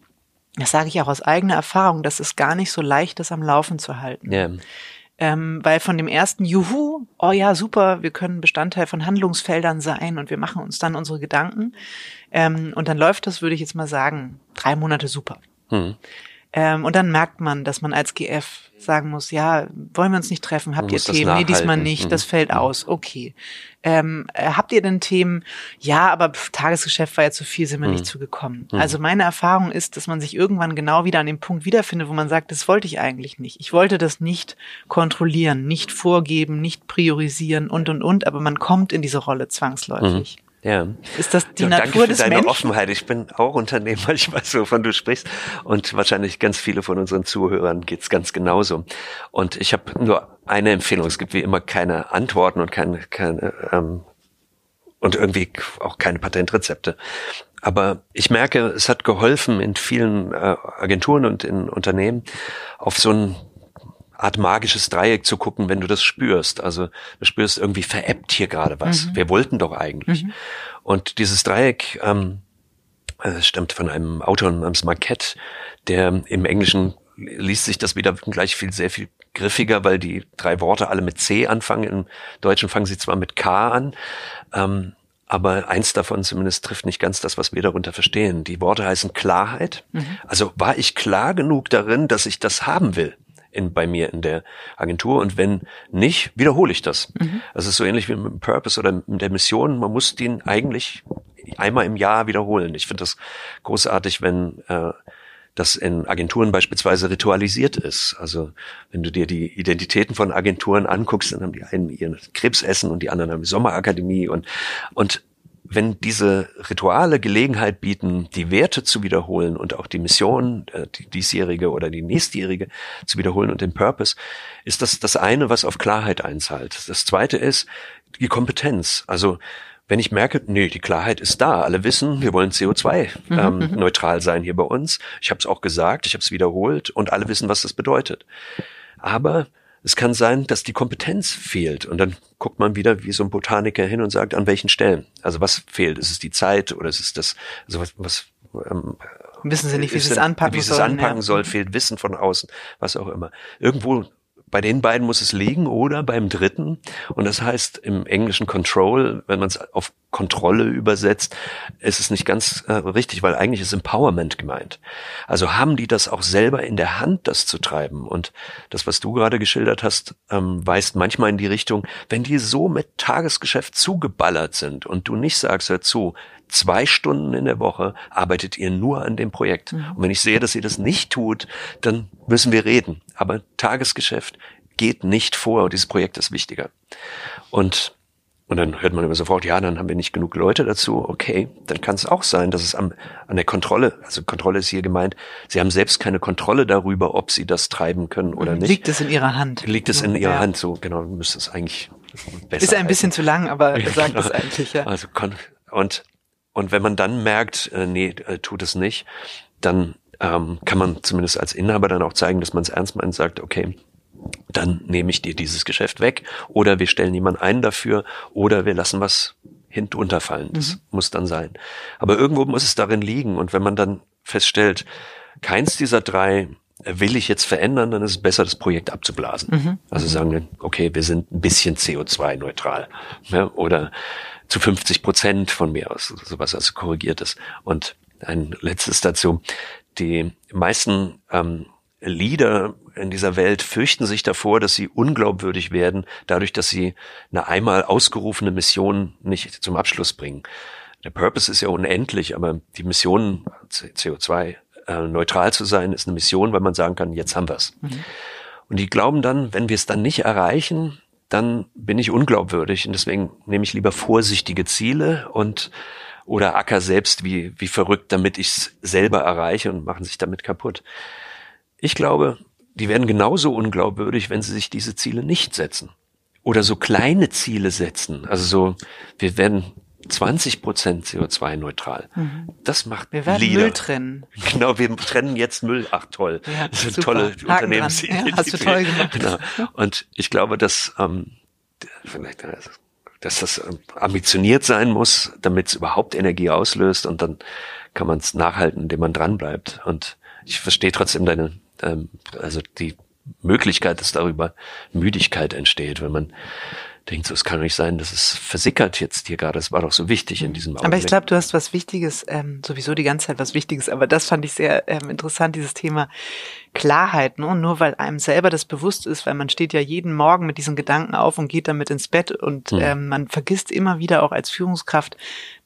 das sage ich auch aus eigener Erfahrung, das ist gar nicht so leicht, das am Laufen zu halten. Ja. Ähm, weil von dem ersten Juhu, oh ja, super, wir können Bestandteil von Handlungsfeldern sein und wir machen uns dann unsere Gedanken. Ähm, und dann läuft das, würde ich jetzt mal sagen, drei Monate super. Hm. Ähm, und dann merkt man, dass man als GF sagen muss, ja, wollen wir uns nicht treffen? Habt ihr Themen? Nee, diesmal nicht, mhm. das fällt mhm. aus. Okay. Ähm, äh, habt ihr denn Themen? Ja, aber pf, Tagesgeschäft war ja zu viel, sind wir mhm. nicht zugekommen. Mhm. Also meine Erfahrung ist, dass man sich irgendwann genau wieder an dem Punkt wiederfindet, wo man sagt, das wollte ich eigentlich nicht. Ich wollte das nicht kontrollieren, nicht vorgeben, nicht priorisieren und und und, aber man kommt in diese Rolle zwangsläufig. Ja. Ist das die ja, Natur danke für des deine Menschen? Offenheit. Ich bin auch Unternehmer, ich weiß, wovon du sprichst. Und wahrscheinlich ganz viele von unseren Zuhörern geht's ganz genauso. Und ich habe nur eine Empfehlung. Es gibt wie immer keine Antworten und keine, keine ähm, und irgendwie auch keine Patentrezepte. Aber ich merke, es hat geholfen in vielen äh, Agenturen und in Unternehmen auf so ein Art magisches Dreieck zu gucken, wenn du das spürst. Also du spürst irgendwie veräppt hier gerade was. Mhm. Wir wollten doch eigentlich. Mhm. Und dieses Dreieck ähm, äh, stammt von einem Autor namens Marquette, der im Englischen liest sich das wieder gleich viel, sehr viel griffiger, weil die drei Worte alle mit C anfangen. Im Deutschen fangen sie zwar mit K an, ähm, aber eins davon zumindest trifft nicht ganz das, was wir darunter verstehen. Die Worte heißen Klarheit. Mhm. Also war ich klar genug darin, dass ich das haben will? In, bei mir in der Agentur und wenn nicht, wiederhole ich das. Mhm. Das ist so ähnlich wie mit dem Purpose oder mit der Mission. Man muss den eigentlich einmal im Jahr wiederholen. Ich finde das großartig, wenn äh, das in Agenturen beispielsweise ritualisiert ist. Also wenn du dir die Identitäten von Agenturen anguckst, dann haben die einen ihren Krebsessen und die anderen haben die Sommerakademie und und wenn diese Rituale Gelegenheit bieten, die Werte zu wiederholen und auch die Mission, äh, die diesjährige oder die nächstjährige zu wiederholen und den Purpose, ist das das eine, was auf Klarheit einzahlt. Das zweite ist die Kompetenz. Also wenn ich merke, nee, die Klarheit ist da, alle wissen, wir wollen CO2 mhm, ähm, mhm. neutral sein hier bei uns. Ich habe es auch gesagt, ich habe es wiederholt und alle wissen, was das bedeutet. Aber es kann sein, dass die Kompetenz fehlt. Und dann guckt man wieder wie so ein Botaniker hin und sagt, an welchen Stellen. Also was fehlt? Ist es die Zeit oder ist es das, also was, was ähm, Wissen Sie nicht, wie Sie es anpacken sollen? Wie Sie es anpacken ja. soll, fehlt Wissen von außen, was auch immer. Irgendwo bei den beiden muss es liegen oder beim dritten. Und das heißt im englischen Control, wenn man es auf Kontrolle übersetzt, ist es nicht ganz äh, richtig, weil eigentlich ist Empowerment gemeint. Also haben die das auch selber in der Hand, das zu treiben. Und das, was du gerade geschildert hast, ähm, weist manchmal in die Richtung, wenn die so mit Tagesgeschäft zugeballert sind und du nicht sagst, hör zu, zwei Stunden in der Woche arbeitet ihr nur an dem Projekt. Mhm. Und wenn ich sehe, dass ihr das nicht tut, dann müssen wir reden. Aber Tagesgeschäft geht nicht vor. Dieses Projekt ist wichtiger. Und und dann hört man immer sofort, ja, dann haben wir nicht genug Leute dazu. Okay, dann kann es auch sein, dass es am, an der Kontrolle, also Kontrolle ist hier gemeint, sie haben selbst keine Kontrolle darüber, ob sie das treiben können oder mhm. nicht. Liegt es in ihrer Hand? Liegt es in ihrer ja. Hand, so genau, müsste es eigentlich besser. Ist ein bisschen halten. zu lang, aber sagt genau. es eigentlich, ja. Also und und wenn man dann merkt, äh, nee, äh, tut es nicht, dann ähm, kann man zumindest als Inhaber dann auch zeigen, dass man es ernst meint und sagt, okay, dann nehme ich dir dieses Geschäft weg oder wir stellen jemanden ein dafür oder wir lassen was hinunterfallen. Das mhm. muss dann sein. Aber irgendwo muss es darin liegen und wenn man dann feststellt, keins dieser drei will ich jetzt verändern, dann ist es besser, das Projekt abzublasen. Mhm. Also sagen wir, okay, wir sind ein bisschen CO2-neutral ja, oder zu 50 Prozent von mir aus, sowas also korrigiert ist. Und ein letztes dazu. Die meisten ähm, Leader in dieser Welt fürchten sich davor, dass sie unglaubwürdig werden, dadurch, dass sie eine einmal ausgerufene Mission nicht zum Abschluss bringen. Der Purpose ist ja unendlich, aber die Mission, CO2 äh, neutral zu sein, ist eine Mission, weil man sagen kann, jetzt haben wir's. Mhm. Und die glauben dann, wenn wir es dann nicht erreichen, dann bin ich unglaubwürdig und deswegen nehme ich lieber vorsichtige Ziele und oder acker selbst wie, wie verrückt, damit ich es selber erreiche und machen sich damit kaputt. Ich glaube, die werden genauso unglaubwürdig, wenn sie sich diese Ziele nicht setzen. Oder so kleine Ziele setzen. Also so, wir werden 20 Prozent CO2-neutral. Mhm. Das macht Wir werden Lieder. Müll trennen. Genau, wir trennen jetzt Müll. Ach toll. Ja, das ist eine tolle Unternehmensidee. Ja, hast du toll gemacht. Genau. Und ich glaube, dass ähm, vielleicht äh, dass das ähm, ambitioniert sein muss, damit es überhaupt Energie auslöst und dann kann man es nachhalten, indem man dranbleibt. Und ich verstehe trotzdem deine, ähm, also die Möglichkeit, dass darüber Müdigkeit entsteht, wenn man denkt, so, es kann nicht sein, dass es versickert jetzt hier gerade. Es war doch so wichtig in diesem Augenblick. Aber ich glaube, du hast was Wichtiges, ähm, sowieso die ganze Zeit was Wichtiges, aber das fand ich sehr ähm, interessant, dieses Thema Klarheit. Ne? Nur weil einem selber das bewusst ist, weil man steht ja jeden Morgen mit diesen Gedanken auf und geht damit ins Bett und hm. ähm, man vergisst immer wieder auch als Führungskraft,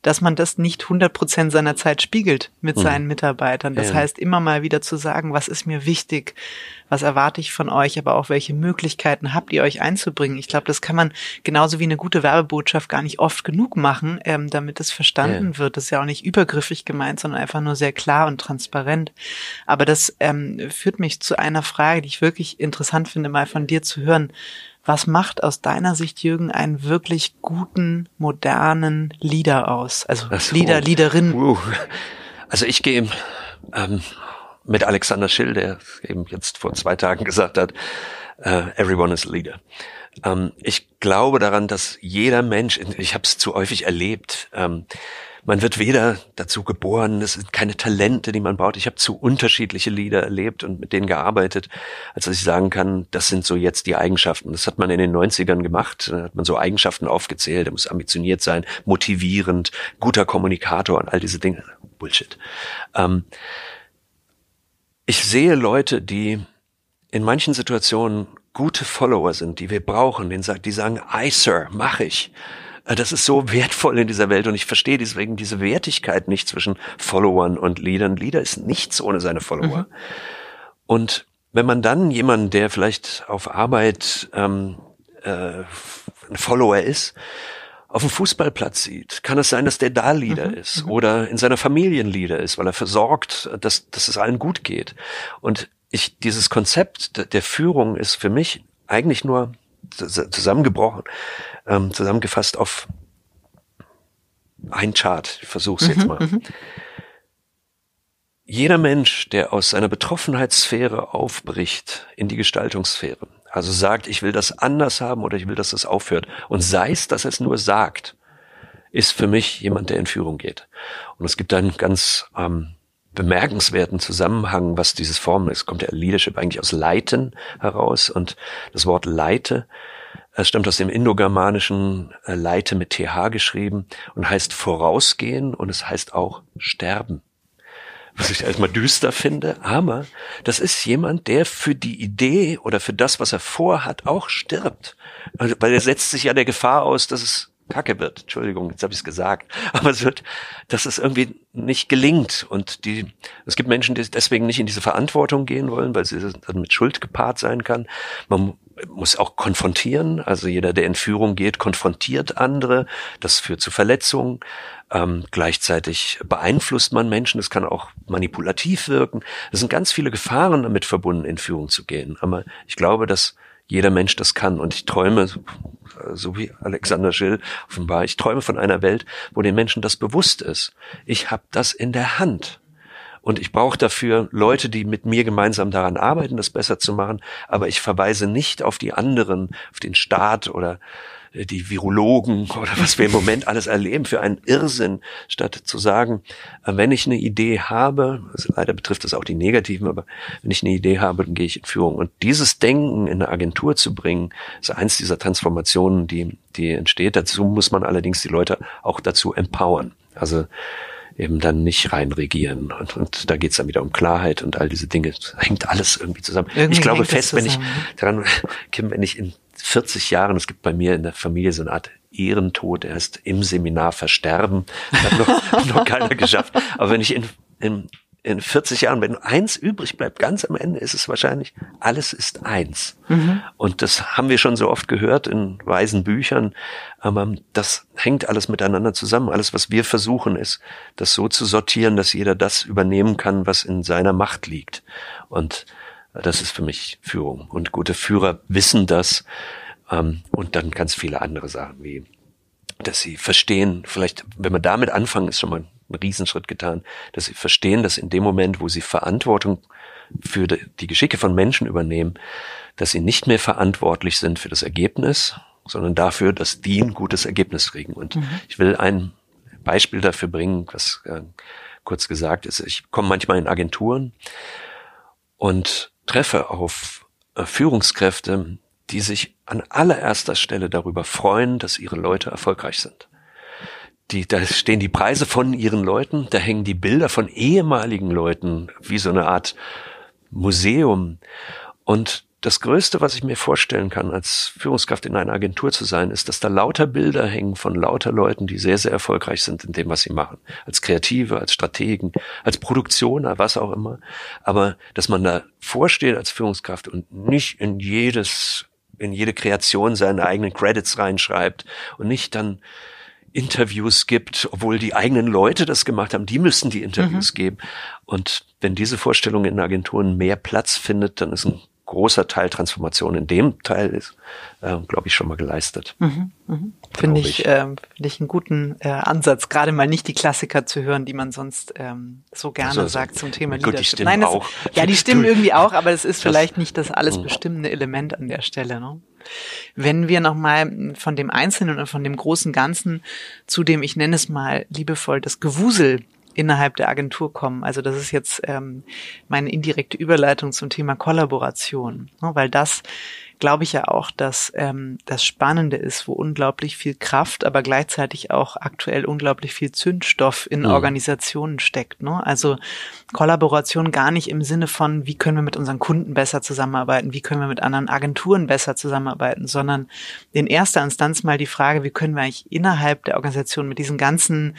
dass man das nicht 100 Prozent seiner Zeit spiegelt mit hm. seinen Mitarbeitern. Das ja. heißt, immer mal wieder zu sagen, was ist mir wichtig, was erwarte ich von euch, aber auch welche Möglichkeiten habt ihr euch einzubringen. Ich glaube, das kann man genauso wie eine gute Werbebotschaft gar nicht oft genug machen, ähm, damit es verstanden ja. wird. Das ist ja auch nicht übergriffig gemeint, sondern einfach nur sehr klar und transparent. Aber das ähm, führt mich zu einer Frage, die ich wirklich interessant finde, mal von dir zu hören. Was macht aus deiner Sicht, Jürgen, einen wirklich guten, modernen Leader aus? Also das, Leader, Leaderin. Uh. Also ich gehe ähm, mit Alexander Schill, der eben jetzt vor zwei Tagen gesagt hat, uh, everyone is a leader. Ähm, ich glaube daran, dass jeder Mensch, ich habe es zu häufig erlebt, ähm, man wird weder dazu geboren, es sind keine Talente, die man baut. Ich habe zu unterschiedliche Lieder erlebt und mit denen gearbeitet, als dass ich sagen kann, das sind so jetzt die Eigenschaften. Das hat man in den 90ern gemacht, da hat man so Eigenschaften aufgezählt, er muss ambitioniert sein, motivierend, guter Kommunikator und all diese Dinge. Bullshit. Ähm, ich sehe Leute, die in manchen Situationen gute Follower sind, die wir brauchen, die sagen, I sir, mach ich. Äh, das ist so wertvoll in dieser Welt und ich verstehe deswegen diese Wertigkeit nicht zwischen Followern und Leadern. Leader ist nichts ohne seine Follower. Mhm. Und wenn man dann jemanden, der vielleicht auf Arbeit ähm, äh, ein Follower ist auf dem Fußballplatz sieht, kann es sein, dass der da Leader mhm. ist mhm. oder in seiner Familie ein Leader ist, weil er versorgt, dass, dass es allen gut geht. Und ich, dieses Konzept der Führung ist für mich eigentlich nur zusammengebrochen, ähm, zusammengefasst auf ein Chart. Ich versuche es mhm, jetzt mal. Mhm. Jeder Mensch, der aus seiner Betroffenheitssphäre aufbricht in die Gestaltungssphäre, also sagt, ich will das anders haben oder ich will, dass das aufhört. Und sei es, dass er es nur sagt, ist für mich jemand, der in Führung geht. Und es gibt einen ganz ähm, bemerkenswerten Zusammenhang, was dieses Formen ist. Kommt der Leadership eigentlich aus Leiten heraus und das Wort Leite es stammt aus dem indogermanischen äh, Leite mit TH geschrieben und heißt vorausgehen und es heißt auch sterben was ich erstmal düster finde, aber das ist jemand, der für die Idee oder für das, was er vorhat, auch stirbt. Also, weil er setzt sich ja der Gefahr aus, dass es Kacke wird. Entschuldigung, jetzt habe ich es gesagt. Aber es wird, dass es irgendwie nicht gelingt. Und die, es gibt Menschen, die deswegen nicht in diese Verantwortung gehen wollen, weil sie dann mit Schuld gepaart sein kann. Man muss auch konfrontieren. Also jeder, der in Führung geht, konfrontiert andere. Das führt zu Verletzungen. Ähm, gleichzeitig beeinflusst man Menschen. Es kann auch manipulativ wirken. Es sind ganz viele Gefahren damit verbunden, in Führung zu gehen. Aber ich glaube, dass jeder Mensch das kann. Und ich träume, so wie Alexander Schill offenbar, ich träume von einer Welt, wo den Menschen das bewusst ist. Ich habe das in der Hand. Und ich brauche dafür Leute, die mit mir gemeinsam daran arbeiten, das besser zu machen. Aber ich verweise nicht auf die anderen, auf den Staat oder die Virologen oder was wir im Moment alles erleben für einen Irrsinn, statt zu sagen, äh, wenn ich eine Idee habe, also leider betrifft das auch die negativen, aber wenn ich eine Idee habe, dann gehe ich in Führung. Und dieses Denken in eine Agentur zu bringen, ist eins dieser Transformationen, die, die entsteht. Dazu muss man allerdings die Leute auch dazu empowern. Also eben dann nicht reinregieren. Und, und da geht's dann wieder um Klarheit und all diese Dinge. Das hängt alles irgendwie zusammen. Irgendwie ich glaube fest, wenn ich daran, Kim, wenn ich in 40 Jahren, es gibt bei mir in der Familie so eine Art Ehrentod, er ist im Seminar versterben, hat noch, noch keiner geschafft. Aber wenn ich in, in in 40 Jahren, wenn eins übrig bleibt, ganz am Ende ist es wahrscheinlich, alles ist eins. Mhm. Und das haben wir schon so oft gehört in weisen Büchern, aber das hängt alles miteinander zusammen. Alles, was wir versuchen, ist, das so zu sortieren, dass jeder das übernehmen kann, was in seiner Macht liegt. Und das ist für mich Führung. Und gute Führer wissen das. Ähm, und dann ganz viele andere Sachen wie dass sie verstehen, vielleicht, wenn wir damit anfangen, ist schon mal einen Riesenschritt getan, dass sie verstehen, dass in dem Moment, wo sie Verantwortung für die Geschicke von Menschen übernehmen, dass sie nicht mehr verantwortlich sind für das Ergebnis, sondern dafür, dass die ein gutes Ergebnis kriegen. Und mhm. ich will ein Beispiel dafür bringen, was äh, kurz gesagt ist. Ich komme manchmal in Agenturen und treffe auf äh, Führungskräfte, die sich an allererster Stelle darüber freuen, dass ihre Leute erfolgreich sind die, da stehen die Preise von ihren Leuten, da hängen die Bilder von ehemaligen Leuten wie so eine Art Museum. Und das Größte, was ich mir vorstellen kann, als Führungskraft in einer Agentur zu sein, ist, dass da lauter Bilder hängen von lauter Leuten, die sehr, sehr erfolgreich sind in dem, was sie machen. Als Kreative, als Strategen, als Produktioner, was auch immer. Aber dass man da vorsteht als Führungskraft und nicht in jedes, in jede Kreation seine eigenen Credits reinschreibt und nicht dann Interviews gibt, obwohl die eigenen Leute das gemacht haben, die müssen die Interviews mhm. geben. Und wenn diese Vorstellung in Agenturen mehr Platz findet, dann ist ein großer Teil Transformation in dem Teil ist, äh, glaube ich, schon mal geleistet. Mhm, mhm. Finde ich, ich. Äh, finde ich einen guten äh, Ansatz, gerade mal nicht die Klassiker zu hören, die man sonst ähm, so gerne also, sagt zum Thema gut, Leadership. Die Nein, das, auch. ja, die stimmen irgendwie auch, aber es ist vielleicht nicht das alles mhm. bestimmende Element an der Stelle. Ne? Wenn wir nochmal von dem Einzelnen und von dem großen Ganzen zu dem, ich nenne es mal liebevoll, das Gewusel innerhalb der Agentur kommen. Also das ist jetzt ähm, meine indirekte Überleitung zum Thema Kollaboration, ne, weil das glaube ich ja auch, dass ähm, das Spannende ist, wo unglaublich viel Kraft, aber gleichzeitig auch aktuell unglaublich viel Zündstoff in mhm. Organisationen steckt. Ne? Also Kollaboration gar nicht im Sinne von, wie können wir mit unseren Kunden besser zusammenarbeiten, wie können wir mit anderen Agenturen besser zusammenarbeiten, sondern in erster Instanz mal die Frage, wie können wir eigentlich innerhalb der Organisation mit diesen ganzen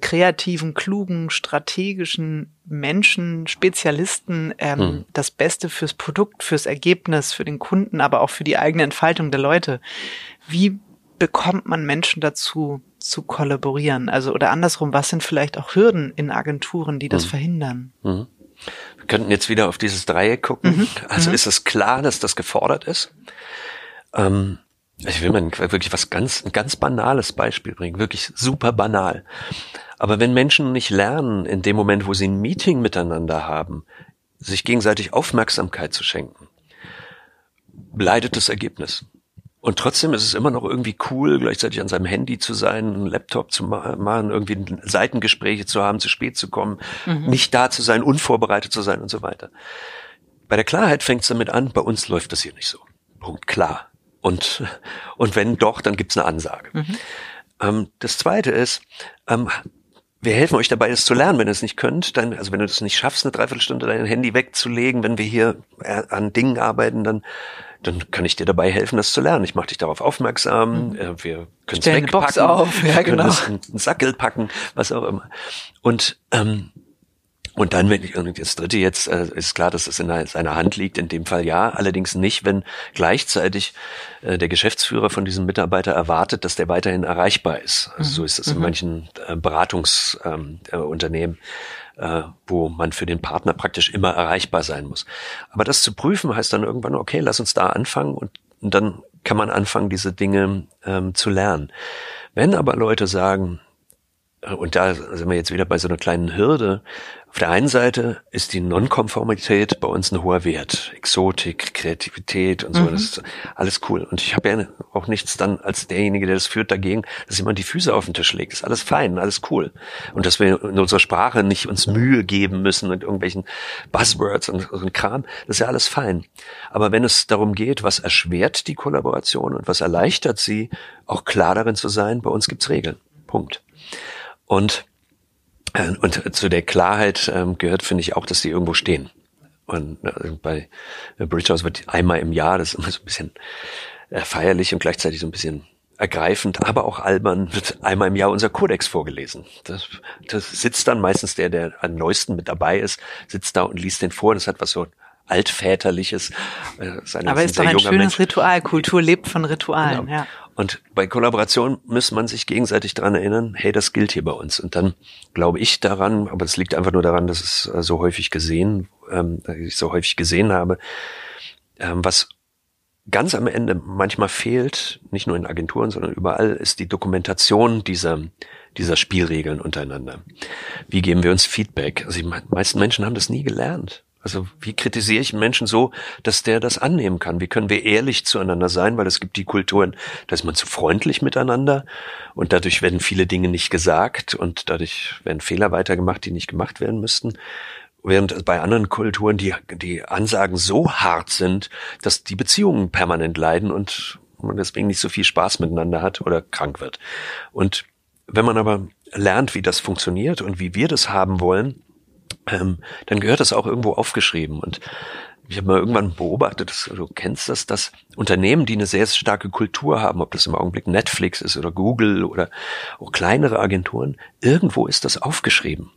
kreativen, klugen, strategischen Menschen, Spezialisten ähm, hm. das Beste fürs Produkt, fürs Ergebnis, für den Kunden, aber auch für die eigene Entfaltung der Leute. Wie bekommt man Menschen dazu zu kollaborieren? Also oder andersrum, was sind vielleicht auch Hürden in Agenturen, die das mhm. verhindern? Mhm. Wir könnten jetzt wieder auf dieses Dreieck gucken. Mhm. Also mhm. ist es klar, dass das gefordert ist? Ähm, ich will mal wirklich was ganz, ein ganz banales Beispiel bringen, wirklich super banal. Aber wenn Menschen nicht lernen, in dem Moment, wo sie ein Meeting miteinander haben, sich gegenseitig Aufmerksamkeit zu schenken, leidet das Ergebnis. Und trotzdem ist es immer noch irgendwie cool, gleichzeitig an seinem Handy zu sein, einen Laptop zu machen, irgendwie Seitengespräche zu haben, zu spät zu kommen, mhm. nicht da zu sein, unvorbereitet zu sein und so weiter. Bei der Klarheit fängt es damit an, bei uns läuft das hier nicht so. Punkt klar. Und, und wenn doch, dann gibt's eine Ansage. Mhm. Ähm, das zweite ist, ähm, wir helfen euch dabei, es zu lernen. Wenn ihr es nicht könnt, dann, also wenn du es nicht schaffst, eine Dreiviertelstunde dein Handy wegzulegen, wenn wir hier äh, an Dingen arbeiten, dann dann kann ich dir dabei helfen, das zu lernen. Ich mache dich darauf aufmerksam. Mhm. Äh, wir können es wegpacken. Auf. Ja, genau. können es in einen Sackel packen, was auch immer. Und ähm, und dann, wenn ich, und das dritte jetzt, äh, ist klar, dass es in seiner Hand liegt, in dem Fall ja, allerdings nicht, wenn gleichzeitig äh, der Geschäftsführer von diesem Mitarbeiter erwartet, dass der weiterhin erreichbar ist. Also so ist es in mhm. manchen äh, Beratungsunternehmen. Ähm, äh, wo man für den Partner praktisch immer erreichbar sein muss. Aber das zu prüfen heißt dann irgendwann, okay, lass uns da anfangen und, und dann kann man anfangen, diese Dinge ähm, zu lernen. Wenn aber Leute sagen, äh, und da sind wir jetzt wieder bei so einer kleinen Hürde, auf der einen Seite ist die Nonkonformität bei uns ein hoher Wert. Exotik, Kreativität und so, mhm. das ist alles cool. Und ich habe ja auch nichts dann als derjenige, der das führt, dagegen, dass jemand die Füße auf den Tisch legt. Das ist alles fein, alles cool. Und dass wir in unserer Sprache nicht uns Mühe geben müssen mit irgendwelchen Buzzwords und, und Kram, das ist ja alles fein. Aber wenn es darum geht, was erschwert die Kollaboration und was erleichtert sie, auch klar darin zu sein, bei uns gibt's Regeln. Punkt. Und äh, und zu der Klarheit ähm, gehört, finde ich, auch, dass die irgendwo stehen. Und äh, bei Bridgehouse wird einmal im Jahr, das ist immer so ein bisschen äh, feierlich und gleichzeitig so ein bisschen ergreifend, aber auch albern, wird einmal im Jahr unser Kodex vorgelesen. Das, das sitzt dann meistens der, der am neuesten mit dabei ist, sitzt da und liest den vor. Das hat was so altväterliches. Äh, aber ist doch ein schönes Mensch. Ritual. Kultur lebt von Ritualen. Genau. Ja. Und bei Kollaboration muss man sich gegenseitig dran erinnern, hey, das gilt hier bei uns. Und dann glaube ich daran, aber es liegt einfach nur daran, dass es äh, so häufig gesehen, ähm, ich so häufig gesehen habe, ähm, was ganz am Ende manchmal fehlt, nicht nur in Agenturen, sondern überall, ist die Dokumentation dieser, dieser Spielregeln untereinander. Wie geben wir uns Feedback? Also die meisten Menschen haben das nie gelernt. Also wie kritisiere ich einen Menschen so, dass der das annehmen kann? Wie können wir ehrlich zueinander sein? Weil es gibt die Kulturen, da ist man zu freundlich miteinander und dadurch werden viele Dinge nicht gesagt und dadurch werden Fehler weitergemacht, die nicht gemacht werden müssten. Während bei anderen Kulturen die, die Ansagen so hart sind, dass die Beziehungen permanent leiden und man deswegen nicht so viel Spaß miteinander hat oder krank wird. Und wenn man aber lernt, wie das funktioniert und wie wir das haben wollen, ähm, dann gehört das auch irgendwo aufgeschrieben. Und ich habe mal irgendwann beobachtet, dass, du kennst das, dass Unternehmen, die eine sehr starke Kultur haben, ob das im Augenblick Netflix ist oder Google oder auch kleinere Agenturen, irgendwo ist das aufgeschrieben.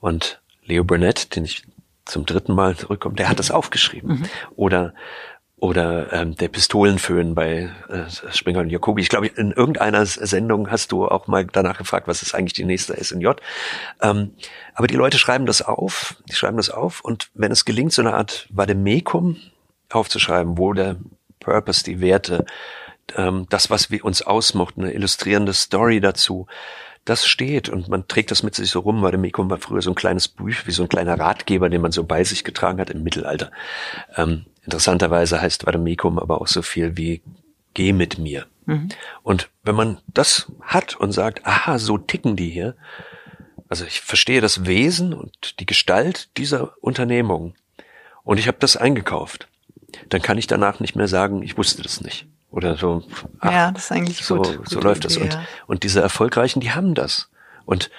Und Leo Burnett, den ich zum dritten Mal zurückkomme, der hat das aufgeschrieben. Mhm. Oder oder ähm, der Pistolenföhn bei äh, Springer und Jacobi. Ich glaube, in irgendeiner Sendung hast du auch mal danach gefragt, was ist eigentlich die nächste SNJ. Ähm, aber die Leute schreiben das auf, die schreiben das auf und wenn es gelingt, so eine Art Vademekum aufzuschreiben, wo der Purpose, die Werte, ähm, das, was wir uns ausmacht, eine illustrierende Story dazu, das steht und man trägt das mit sich so rum, weil war früher so ein kleines Buch, wie so ein kleiner Ratgeber, den man so bei sich getragen hat im Mittelalter. Ähm, interessanterweise heißt Vademecum aber auch so viel wie geh mit mir. Mhm. Und wenn man das hat und sagt, aha, so ticken die hier, also ich verstehe das Wesen und die Gestalt dieser Unternehmung und ich habe das eingekauft, dann kann ich danach nicht mehr sagen, ich wusste das nicht. Oder so. Ach, ja, das ist eigentlich so, gut. So läuft das. Und, und diese Erfolgreichen, die haben das. Und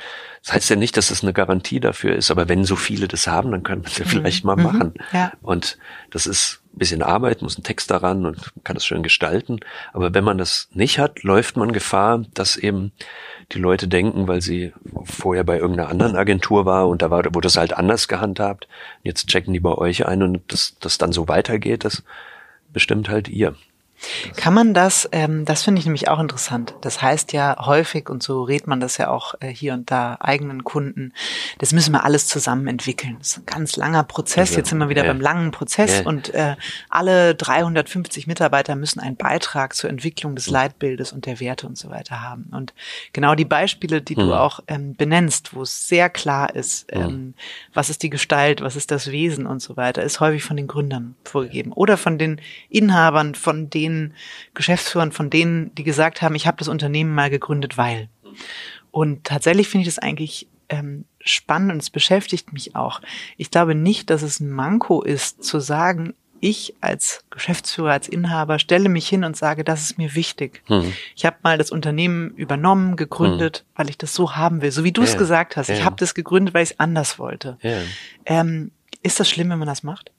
das heißt ja nicht, dass es eine Garantie dafür ist, aber wenn so viele das haben, dann können wir es ja mhm. vielleicht mal mhm. machen. Ja. Und das ist ein bisschen Arbeit, muss ein Text daran und kann das schön gestalten. Aber wenn man das nicht hat, läuft man Gefahr, dass eben die Leute denken, weil sie vorher bei irgendeiner anderen Agentur war und da war, wurde das halt anders gehandhabt. Jetzt checken die bei euch ein und das, das dann so weitergeht, das bestimmt halt ihr. Kann man das, ähm, das finde ich nämlich auch interessant. Das heißt ja häufig, und so redet man das ja auch äh, hier und da eigenen Kunden, das müssen wir alles zusammen entwickeln. Das ist ein ganz langer Prozess. Jetzt sind wir wieder ja. beim langen Prozess ja. und äh, alle 350 Mitarbeiter müssen einen Beitrag zur Entwicklung des Leitbildes und der Werte und so weiter haben. Und genau die Beispiele, die mhm. du auch ähm, benennst, wo es sehr klar ist, mhm. ähm, was ist die Gestalt, was ist das Wesen und so weiter, ist häufig von den Gründern vorgegeben oder von den Inhabern, von denen den Geschäftsführern, von denen, die gesagt haben, ich habe das Unternehmen mal gegründet, weil. Und tatsächlich finde ich das eigentlich ähm, spannend und es beschäftigt mich auch. Ich glaube nicht, dass es ein Manko ist, zu sagen, ich als Geschäftsführer, als Inhaber stelle mich hin und sage, das ist mir wichtig. Hm. Ich habe mal das Unternehmen übernommen, gegründet, hm. weil ich das so haben will. So wie du es gesagt hast. Ja. Ich habe das gegründet, weil ich es anders wollte. Ja. Ähm, ist das schlimm, wenn man das macht?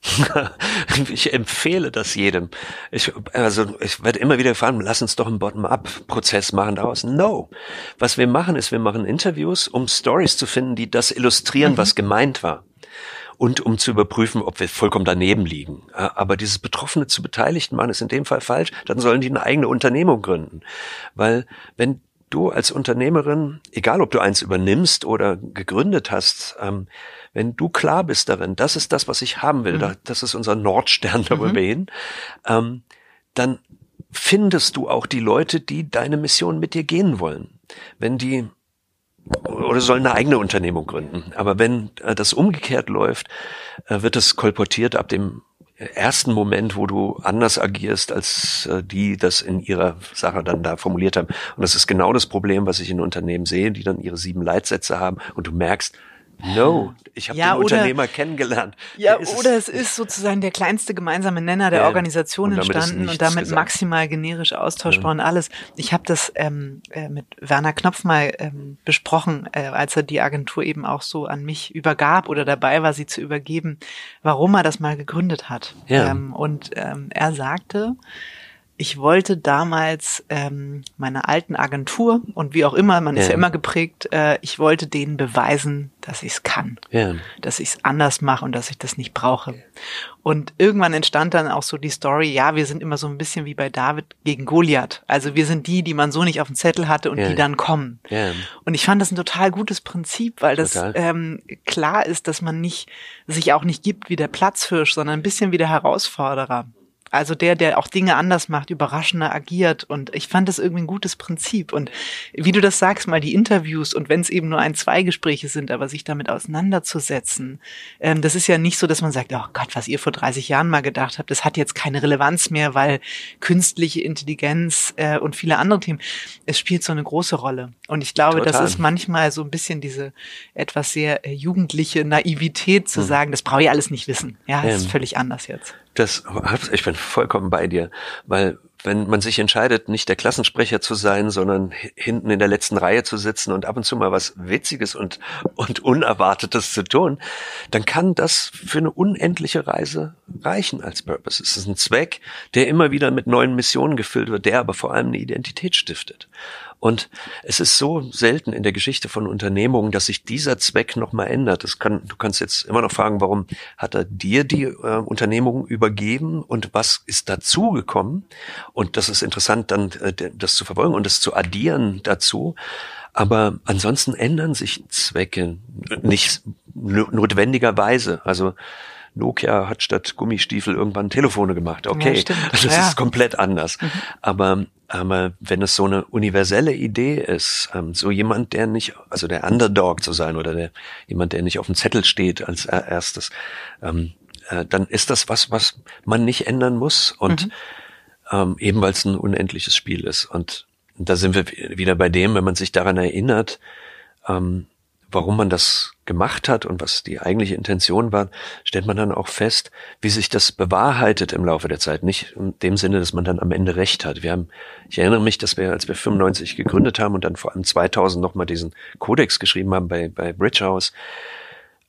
ich empfehle das jedem. Ich, also ich werde immer wieder gefragt, lass uns doch einen Bottom-up-Prozess machen daraus. No. Was wir machen, ist, wir machen Interviews, um Stories zu finden, die das illustrieren, mhm. was gemeint war. Und um zu überprüfen, ob wir vollkommen daneben liegen. Aber dieses Betroffene zu Beteiligten machen ist in dem Fall falsch. Dann sollen die eine eigene Unternehmung gründen. Weil wenn du als Unternehmerin, egal ob du eins übernimmst oder gegründet hast, ähm, wenn du klar bist darin, das ist das, was ich haben will, mhm. das ist unser Nordstern darüber mhm. hin, ähm, dann findest du auch die Leute, die deine Mission mit dir gehen wollen. Wenn die oder sollen eine eigene Unternehmung gründen. Aber wenn äh, das umgekehrt läuft, äh, wird es kolportiert ab dem ersten Moment, wo du anders agierst, als äh, die das in ihrer Sache dann da formuliert haben. Und das ist genau das Problem, was ich in Unternehmen sehe, die dann ihre sieben Leitsätze haben und du merkst, No, ich habe ja, den oder, Unternehmer kennengelernt. Ja, oder es ist sozusagen der kleinste gemeinsame Nenner der ja, Organisation und entstanden und damit gesagt. maximal generisch austauschbar ja. und alles. Ich habe das ähm, äh, mit Werner Knopf mal ähm, besprochen, äh, als er die Agentur eben auch so an mich übergab oder dabei war, sie zu übergeben, warum er das mal gegründet hat. Ja. Ähm, und ähm, er sagte, ich wollte damals ähm, meiner alten Agentur und wie auch immer, man ja. ist ja immer geprägt, äh, ich wollte denen beweisen, dass ich es kann, ja. dass ich es anders mache und dass ich das nicht brauche. Und irgendwann entstand dann auch so die Story, ja, wir sind immer so ein bisschen wie bei David gegen Goliath. Also wir sind die, die man so nicht auf dem Zettel hatte und ja. die dann kommen. Und ich fand das ein total gutes Prinzip, weil das ähm, klar ist, dass man nicht sich auch nicht gibt wie der Platzhirsch, sondern ein bisschen wie der Herausforderer. Also der, der auch Dinge anders macht, überraschender agiert. Und ich fand das irgendwie ein gutes Prinzip. Und wie du das sagst, mal die Interviews und wenn es eben nur ein, zwei Gespräche sind, aber sich damit auseinanderzusetzen, ähm, das ist ja nicht so, dass man sagt, oh Gott, was ihr vor 30 Jahren mal gedacht habt, das hat jetzt keine Relevanz mehr, weil künstliche Intelligenz äh, und viele andere Themen, es spielt so eine große Rolle. Und ich glaube, Total. das ist manchmal so ein bisschen diese etwas sehr äh, jugendliche Naivität zu hm. sagen, das brauche ich alles nicht wissen. Ja, das ähm. ist völlig anders jetzt. Das, ich bin vollkommen bei dir, weil wenn man sich entscheidet, nicht der Klassensprecher zu sein, sondern hinten in der letzten Reihe zu sitzen und ab und zu mal was Witziges und, und Unerwartetes zu tun, dann kann das für eine unendliche Reise reichen als Purpose. Es ist ein Zweck, der immer wieder mit neuen Missionen gefüllt wird, der aber vor allem eine Identität stiftet. Und es ist so selten in der Geschichte von Unternehmungen, dass sich dieser Zweck nochmal ändert. Das kann, du kannst jetzt immer noch fragen, warum hat er dir die äh, Unternehmung übergeben und was ist dazugekommen? Und das ist interessant, dann äh, das zu verfolgen und das zu addieren dazu. Aber ansonsten ändern sich Zwecke nicht notwendigerweise. Also Nokia hat statt Gummistiefel irgendwann Telefone gemacht. Okay, ja, das ja. ist komplett anders. Mhm. Aber, aber wenn es so eine universelle Idee ist, ähm, so jemand, der nicht, also der Underdog zu sein oder der jemand, der nicht auf dem Zettel steht als erstes, ähm, äh, dann ist das was, was man nicht ändern muss und mhm. ähm, eben weil es ein unendliches Spiel ist. Und da sind wir wieder bei dem, wenn man sich daran erinnert, ähm, warum man das gemacht hat und was die eigentliche Intention war, stellt man dann auch fest, wie sich das bewahrheitet im Laufe der Zeit. Nicht in dem Sinne, dass man dann am Ende recht hat. Wir haben, ich erinnere mich, dass wir, als wir 95 gegründet haben und dann vor allem 2000 nochmal diesen Kodex geschrieben haben bei, bei Bridge House,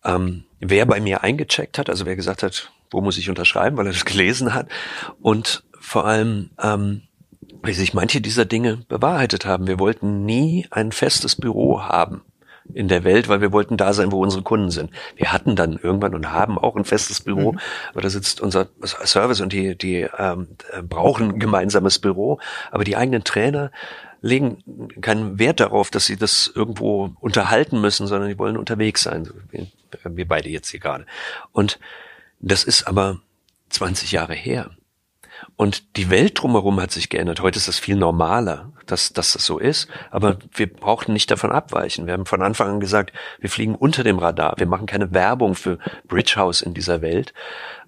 ähm, wer bei mir eingecheckt hat, also wer gesagt hat, wo muss ich unterschreiben, weil er das gelesen hat und vor allem, ähm, wie sich manche dieser Dinge bewahrheitet haben. Wir wollten nie ein festes Büro haben in der Welt, weil wir wollten da sein, wo unsere Kunden sind. Wir hatten dann irgendwann und haben auch ein festes Büro, mhm. aber da sitzt unser Service und die, die ähm, brauchen ein gemeinsames Büro, aber die eigenen Trainer legen keinen Wert darauf, dass sie das irgendwo unterhalten müssen, sondern die wollen unterwegs sein, wie wir beide jetzt hier gerade. Und das ist aber 20 Jahre her. Und die Welt drumherum hat sich geändert. Heute ist das viel normaler, dass, dass das so ist. Aber wir brauchten nicht davon abweichen. Wir haben von Anfang an gesagt, wir fliegen unter dem Radar. Wir machen keine Werbung für Bridge House in dieser Welt,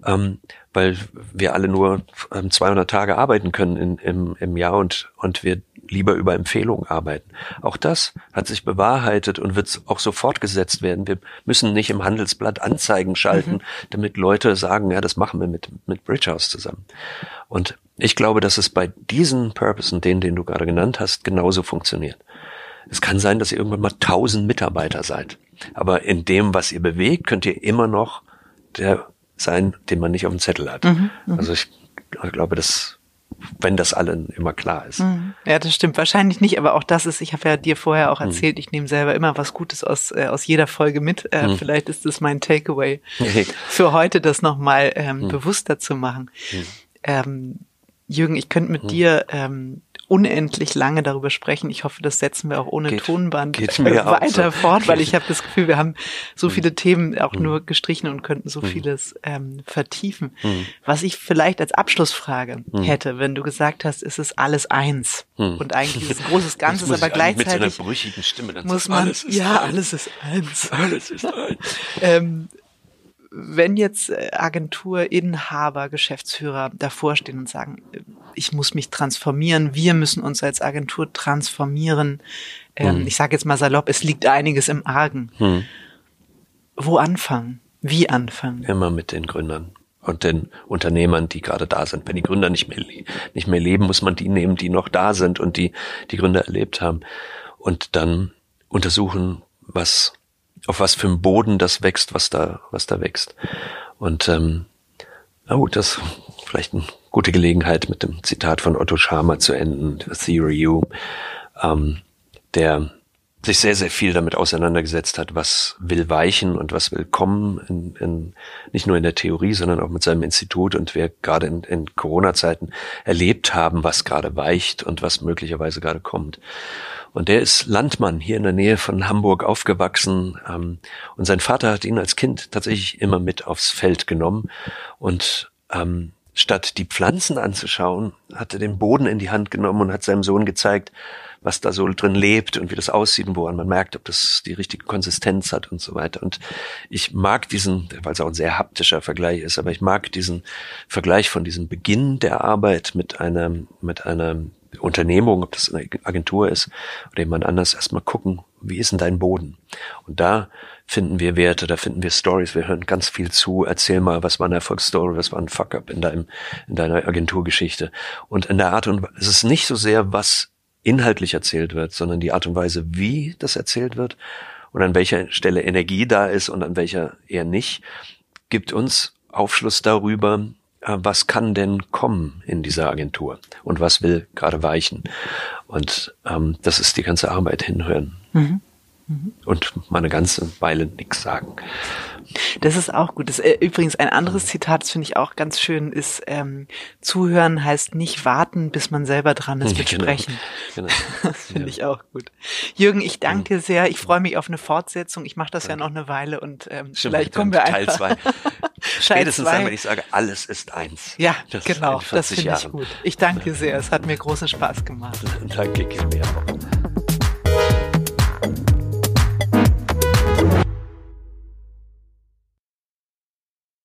ähm, weil wir alle nur ähm, 200 Tage arbeiten können in, im, im Jahr und, und wir lieber über Empfehlungen arbeiten. Auch das hat sich bewahrheitet und wird auch so fortgesetzt werden. Wir müssen nicht im Handelsblatt Anzeigen schalten, mhm. damit Leute sagen, ja, das machen wir mit, mit Bridgehouse zusammen. Und ich glaube, dass es bei diesen Purposes, den, den du gerade genannt hast, genauso funktioniert. Es kann sein, dass ihr irgendwann mal tausend Mitarbeiter seid. Aber in dem, was ihr bewegt, könnt ihr immer noch der sein, den man nicht auf dem Zettel hat. Mhm, mhm. also ich glaube, das wenn das allen immer klar ist. Mhm. Ja, das stimmt. Wahrscheinlich nicht, aber auch das ist, ich habe ja dir vorher auch mhm. erzählt, ich nehme selber immer was Gutes aus, äh, aus jeder Folge mit. Äh, mhm. Vielleicht ist das mein Takeaway für heute, das nochmal ähm, mhm. bewusster zu machen. Mhm. Ähm, Jürgen, ich könnte mit dir ähm, unendlich lange darüber sprechen. Ich hoffe, das setzen wir auch ohne geht, Tonband geht weiter so. fort, weil ich habe das Gefühl, wir haben so hm. viele Themen auch hm. nur gestrichen und könnten so hm. vieles ähm, vertiefen. Hm. Was ich vielleicht als Abschlussfrage hm. hätte, wenn du gesagt hast, ist es alles eins hm. und eigentlich ist es ein großes Ganzes, aber gleichzeitig mit so einer brüchigen Stimme dann muss man alles ja alles ist eins. Alles ist eins. ähm, wenn jetzt äh, Agenturinhaber, Geschäftsführer davor stehen und sagen, ich muss mich transformieren, wir müssen uns als Agentur transformieren, ähm, hm. ich sage jetzt mal salopp, es liegt einiges im Argen. Hm. Wo anfangen? Wie anfangen? Immer mit den Gründern und den Unternehmern, die gerade da sind. Wenn die Gründer nicht mehr, nicht mehr leben, muss man die nehmen, die noch da sind und die die Gründer erlebt haben. Und dann untersuchen, was auf was für einem Boden das wächst, was da, was da wächst. Und ähm, na gut, das ist vielleicht eine gute Gelegenheit, mit dem Zitat von Otto Schama zu enden, Theory U, ähm, der sich sehr, sehr viel damit auseinandergesetzt hat, was will weichen und was will kommen, in, in, nicht nur in der Theorie, sondern auch mit seinem Institut und wir gerade in, in Corona-Zeiten erlebt haben, was gerade weicht und was möglicherweise gerade kommt. Und der ist Landmann hier in der Nähe von Hamburg aufgewachsen. Ähm, und sein Vater hat ihn als Kind tatsächlich immer mit aufs Feld genommen. Und ähm, statt die Pflanzen anzuschauen, hat er den Boden in die Hand genommen und hat seinem Sohn gezeigt, was da so drin lebt und wie das aussieht und woran man merkt, ob das die richtige Konsistenz hat und so weiter. Und ich mag diesen, weil es auch ein sehr haptischer Vergleich ist, aber ich mag diesen Vergleich von diesem Beginn der Arbeit mit einer, mit einer Unternehmung, ob das eine Agentur ist oder jemand anders, erstmal gucken, wie ist denn dein Boden? Und da finden wir Werte, da finden wir Stories, wir hören ganz viel zu. Erzähl mal, was war eine Erfolgsstory, was war ein Fuck-up in deinem, in deiner Agenturgeschichte. Und in der Art und es ist nicht so sehr, was inhaltlich erzählt wird, sondern die Art und Weise, wie das erzählt wird und an welcher Stelle Energie da ist und an welcher eher nicht, gibt uns Aufschluss darüber, was kann denn kommen in dieser Agentur und was will gerade weichen. Und ähm, das ist die ganze Arbeit hinhören. Mhm. Mhm. Und mal eine ganze Weile nichts sagen. Das ist auch gut. Das, äh, übrigens ein anderes Zitat, das finde ich auch ganz schön, ist ähm, zuhören heißt nicht warten, bis man selber dran ist mit genau. Sprechen. Genau. Das finde ja. ich auch gut. Jürgen, ich danke mhm. sehr. Ich freue mich auf eine Fortsetzung. Ich mache das ja noch eine Weile und ähm, vielleicht kommen wir Teil einfach. Zwei. Spätestens dann, wenn ich sage, alles ist eins. Ja, das genau. Das finde ich gut. Ich danke sehr. Es hat mir großen Spaß gemacht. Danke, Kim.